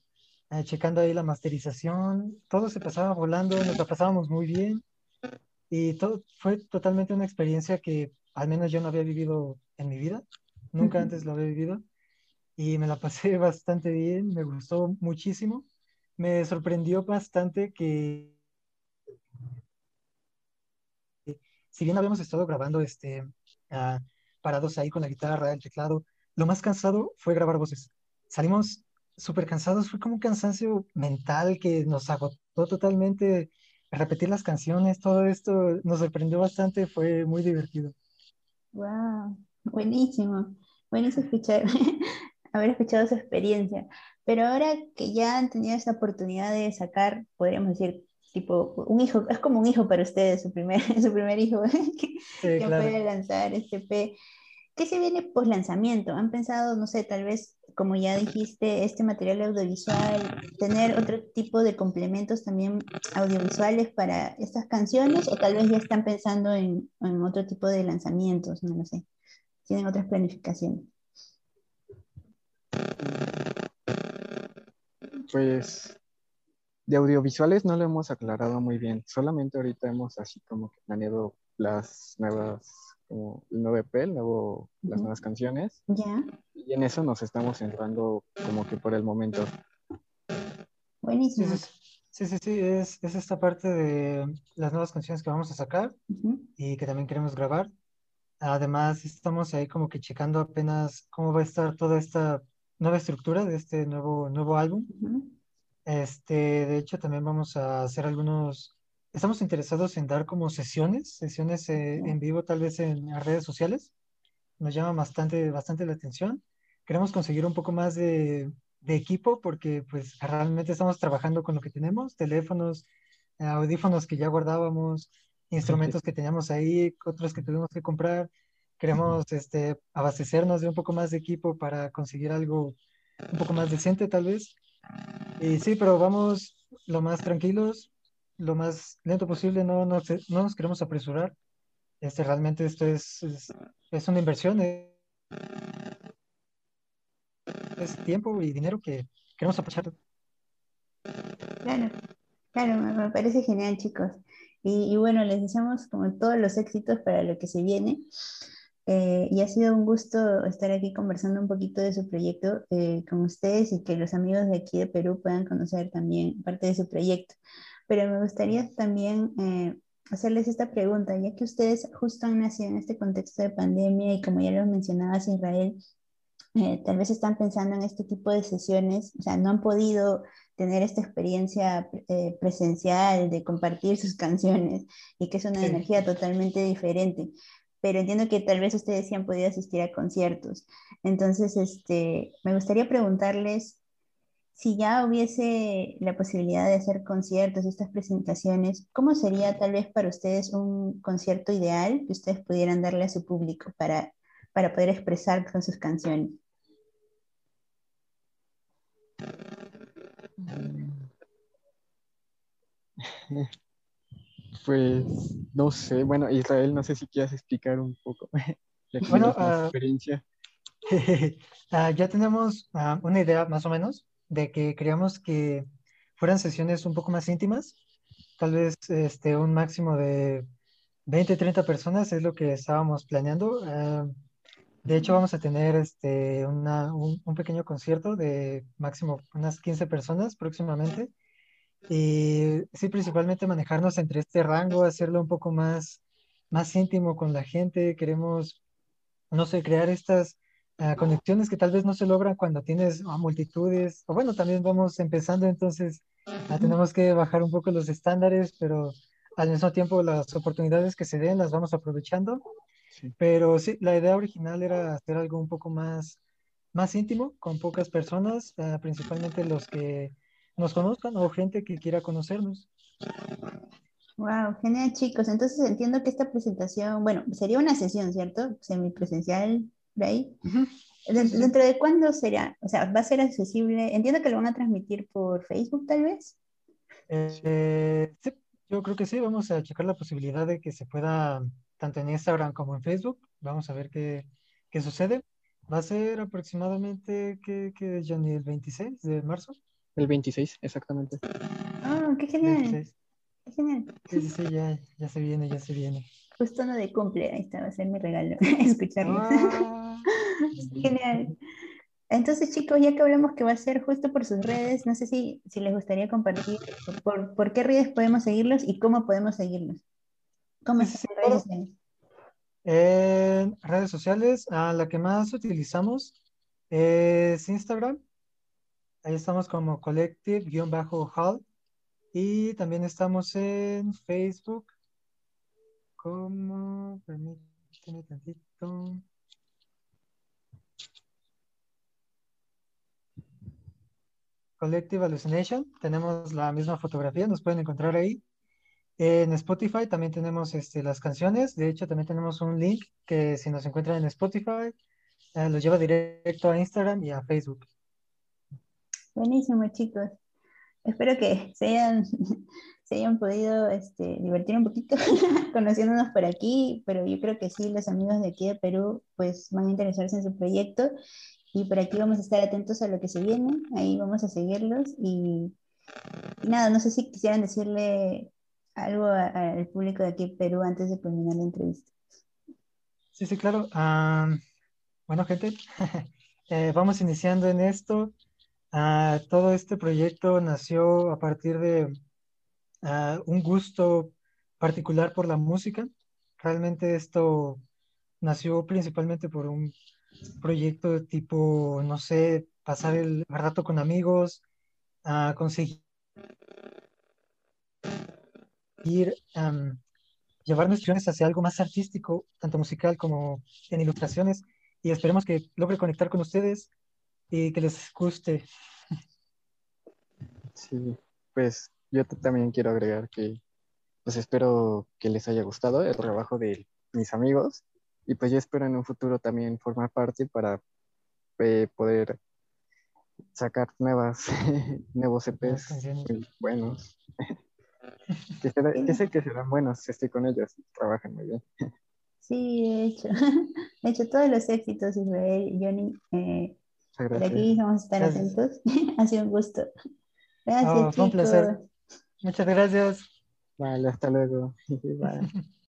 eh, checando ahí la masterización. Todo se pasaba volando, nos la pasábamos muy bien. Y todo fue totalmente una experiencia que al menos yo no había vivido en mi vida, nunca antes lo había vivido. Y me la pasé bastante bien, me gustó muchísimo. Me sorprendió bastante que, si bien habíamos estado grabando este, uh, parados ahí con la guitarra, el teclado, lo más cansado fue grabar voces. Salimos súper cansados, fue como un cansancio mental que nos agotó totalmente repetir las canciones, todo esto nos sorprendió bastante, fue muy divertido. Wow, buenísimo, buenísimo escuchar, haber escuchado su experiencia. Pero ahora que ya han tenido esta oportunidad de sacar, podríamos decir, tipo, un hijo, es como un hijo para ustedes, su primer, su primer hijo que, sí, que claro. puede lanzar este P. ¿Qué se viene post lanzamiento? ¿Han pensado, no sé, tal vez, como ya dijiste, este material audiovisual, tener otro tipo de complementos también audiovisuales para estas canciones? ¿O tal vez ya están pensando en, en otro tipo de lanzamientos? No lo sé. ¿Tienen otras planificaciones? Pues de audiovisuales no lo hemos aclarado muy bien. Solamente ahorita hemos así como que planeado las nuevas como el nuevo EP, el nuevo, uh -huh. las nuevas canciones. Ya. Y en eso nos estamos centrando como que por el momento. Buenísimo. Sí, sí, sí, es, es esta parte de las nuevas canciones que vamos a sacar uh -huh. y que también queremos grabar. Además, estamos ahí como que checando apenas cómo va a estar toda esta nueva estructura de este nuevo, nuevo álbum. Uh -huh. Este, de hecho, también vamos a hacer algunos estamos interesados en dar como sesiones, sesiones eh, en vivo tal vez en, redes sociales. Nos llama bastante, bastante la atención. Queremos conseguir un poco más de, de, equipo porque pues realmente estamos trabajando con lo que tenemos, teléfonos, audífonos que ya guardábamos, instrumentos que teníamos ahí, otros que tuvimos que comprar. Queremos este, abastecernos de un poco más de equipo para conseguir algo un poco más decente tal vez. Y sí, pero vamos lo más tranquilos, lo más lento posible, no, no, no nos queremos apresurar. Este, realmente esto es, es, una inversión, es, es, tiempo y dinero que queremos aprovechar. Claro, claro, me parece genial, chicos. Y, y, bueno, les deseamos como todos los éxitos para lo que se viene. Eh, y ha sido un gusto estar aquí conversando un poquito de su proyecto eh, con ustedes y que los amigos de aquí de Perú puedan conocer también parte de su proyecto. Pero me gustaría también eh, hacerles esta pregunta, ya que ustedes justo han nacido en este contexto de pandemia y como ya lo mencionabas Israel, tal vez están pensando en este tipo de sesiones, o sea, no han podido tener esta experiencia presencial de compartir sus canciones y que es una energía totalmente diferente pero entiendo que tal vez ustedes sí han podido asistir a conciertos. Entonces, este, me gustaría preguntarles si ya hubiese la posibilidad de hacer conciertos, estas presentaciones, ¿cómo sería tal vez para ustedes un concierto ideal que ustedes pudieran darle a su público para, para poder expresar con sus canciones? Pues no sé, bueno, Israel, no sé si quieras explicar un poco bueno, uh, experiencia. uh, ya tenemos uh, una idea más o menos de que queríamos que fueran sesiones un poco más íntimas, tal vez este, un máximo de 20, 30 personas es lo que estábamos planeando. de hecho, vamos a tener este, una, un, un, pequeño concierto de máximo unas 15 personas próximamente y sí, principalmente manejarnos entre este rango, hacerlo un poco más, más íntimo con la gente. Queremos, no sé, crear estas uh, conexiones que tal vez no se logran cuando tienes uh, multitudes. O bueno, también vamos empezando, entonces uh, tenemos que bajar un poco los estándares, pero al mismo tiempo las oportunidades que se den las vamos aprovechando. Sí. Pero sí, la idea original era hacer algo un poco más, más íntimo, con pocas personas, principalmente los que nos conozcan o gente que quiera conocernos. Wow, genial chicos. Entonces entiendo que esta presentación, bueno, sería una sesión, ¿cierto? Semipresencial, ¿de ahí? Uh -huh. ¿Dentro de cuándo será? O sea, ¿va a ser accesible? Entiendo que lo van a transmitir por Facebook, tal vez. Eh, sí, yo creo que sí. Vamos a checar la posibilidad de que se pueda, tanto en Instagram como en Facebook. Vamos a ver qué, qué sucede. Va a ser aproximadamente, ¿qué, qué Johnny? ¿El 26 de marzo? El 26, exactamente. Oh, qué genial. Qué genial. Sí, sí, ya, ya se viene, ya se viene. Justo no de cumple, ahí está, va a ser mi regalo, escucharlo. Ah, genial. Entonces, chicos, ya que hablamos que va a ser justo por sus redes, no sé si, si les gustaría compartir por, por qué redes podemos seguirlos y cómo podemos seguirlos. ¿Cómo sí, redes sociales? En redes sociales, ah, la que más utilizamos es Instagram. Ahí estamos como collective-hall. Y también estamos en Facebook como, permíteme tantito. Collective Hallucination, tenemos la misma fotografía, nos pueden encontrar ahí. En Spotify también tenemos este, las canciones, de hecho también tenemos un link que si nos encuentran en Spotify, eh, los lleva directo a Instagram y a Facebook. Buenísimo, chicos. Espero que se hayan, se hayan podido este, divertir un poquito conociéndonos por aquí, pero yo creo que sí, los amigos de aquí de Perú pues van a interesarse en su proyecto y por aquí vamos a estar atentos a lo que se viene, ahí vamos a seguirlos y, y nada, no sé si quisieran decirle algo al público de aquí de Perú antes de terminar la entrevista. Sí, sí, claro. Um, bueno, gente, eh, vamos iniciando en esto. Uh, todo este proyecto nació a partir de uh, un gusto particular por la música. Realmente esto nació principalmente por un proyecto de tipo, no sé, pasar el rato con amigos, uh, conseguir um, llevar nuestras hacia algo más artístico, tanto musical como en ilustraciones, y esperemos que logre conectar con ustedes y que les guste. Sí, pues yo también quiero agregar que pues espero que les haya gustado el trabajo de mis amigos y pues yo espero en un futuro también formar parte para eh, poder sacar nuevas nuevos EPs buenos. Que, será, que, sé que serán buenos estoy con ellos trabajan muy bien. Sí de hecho de hecho todos los éxitos Israel y Johnny eh, por aquí vamos a estar gracias. atentos. Ha sido un gusto. Gracias fue un placer. Muchas gracias. Vale hasta luego. Bye.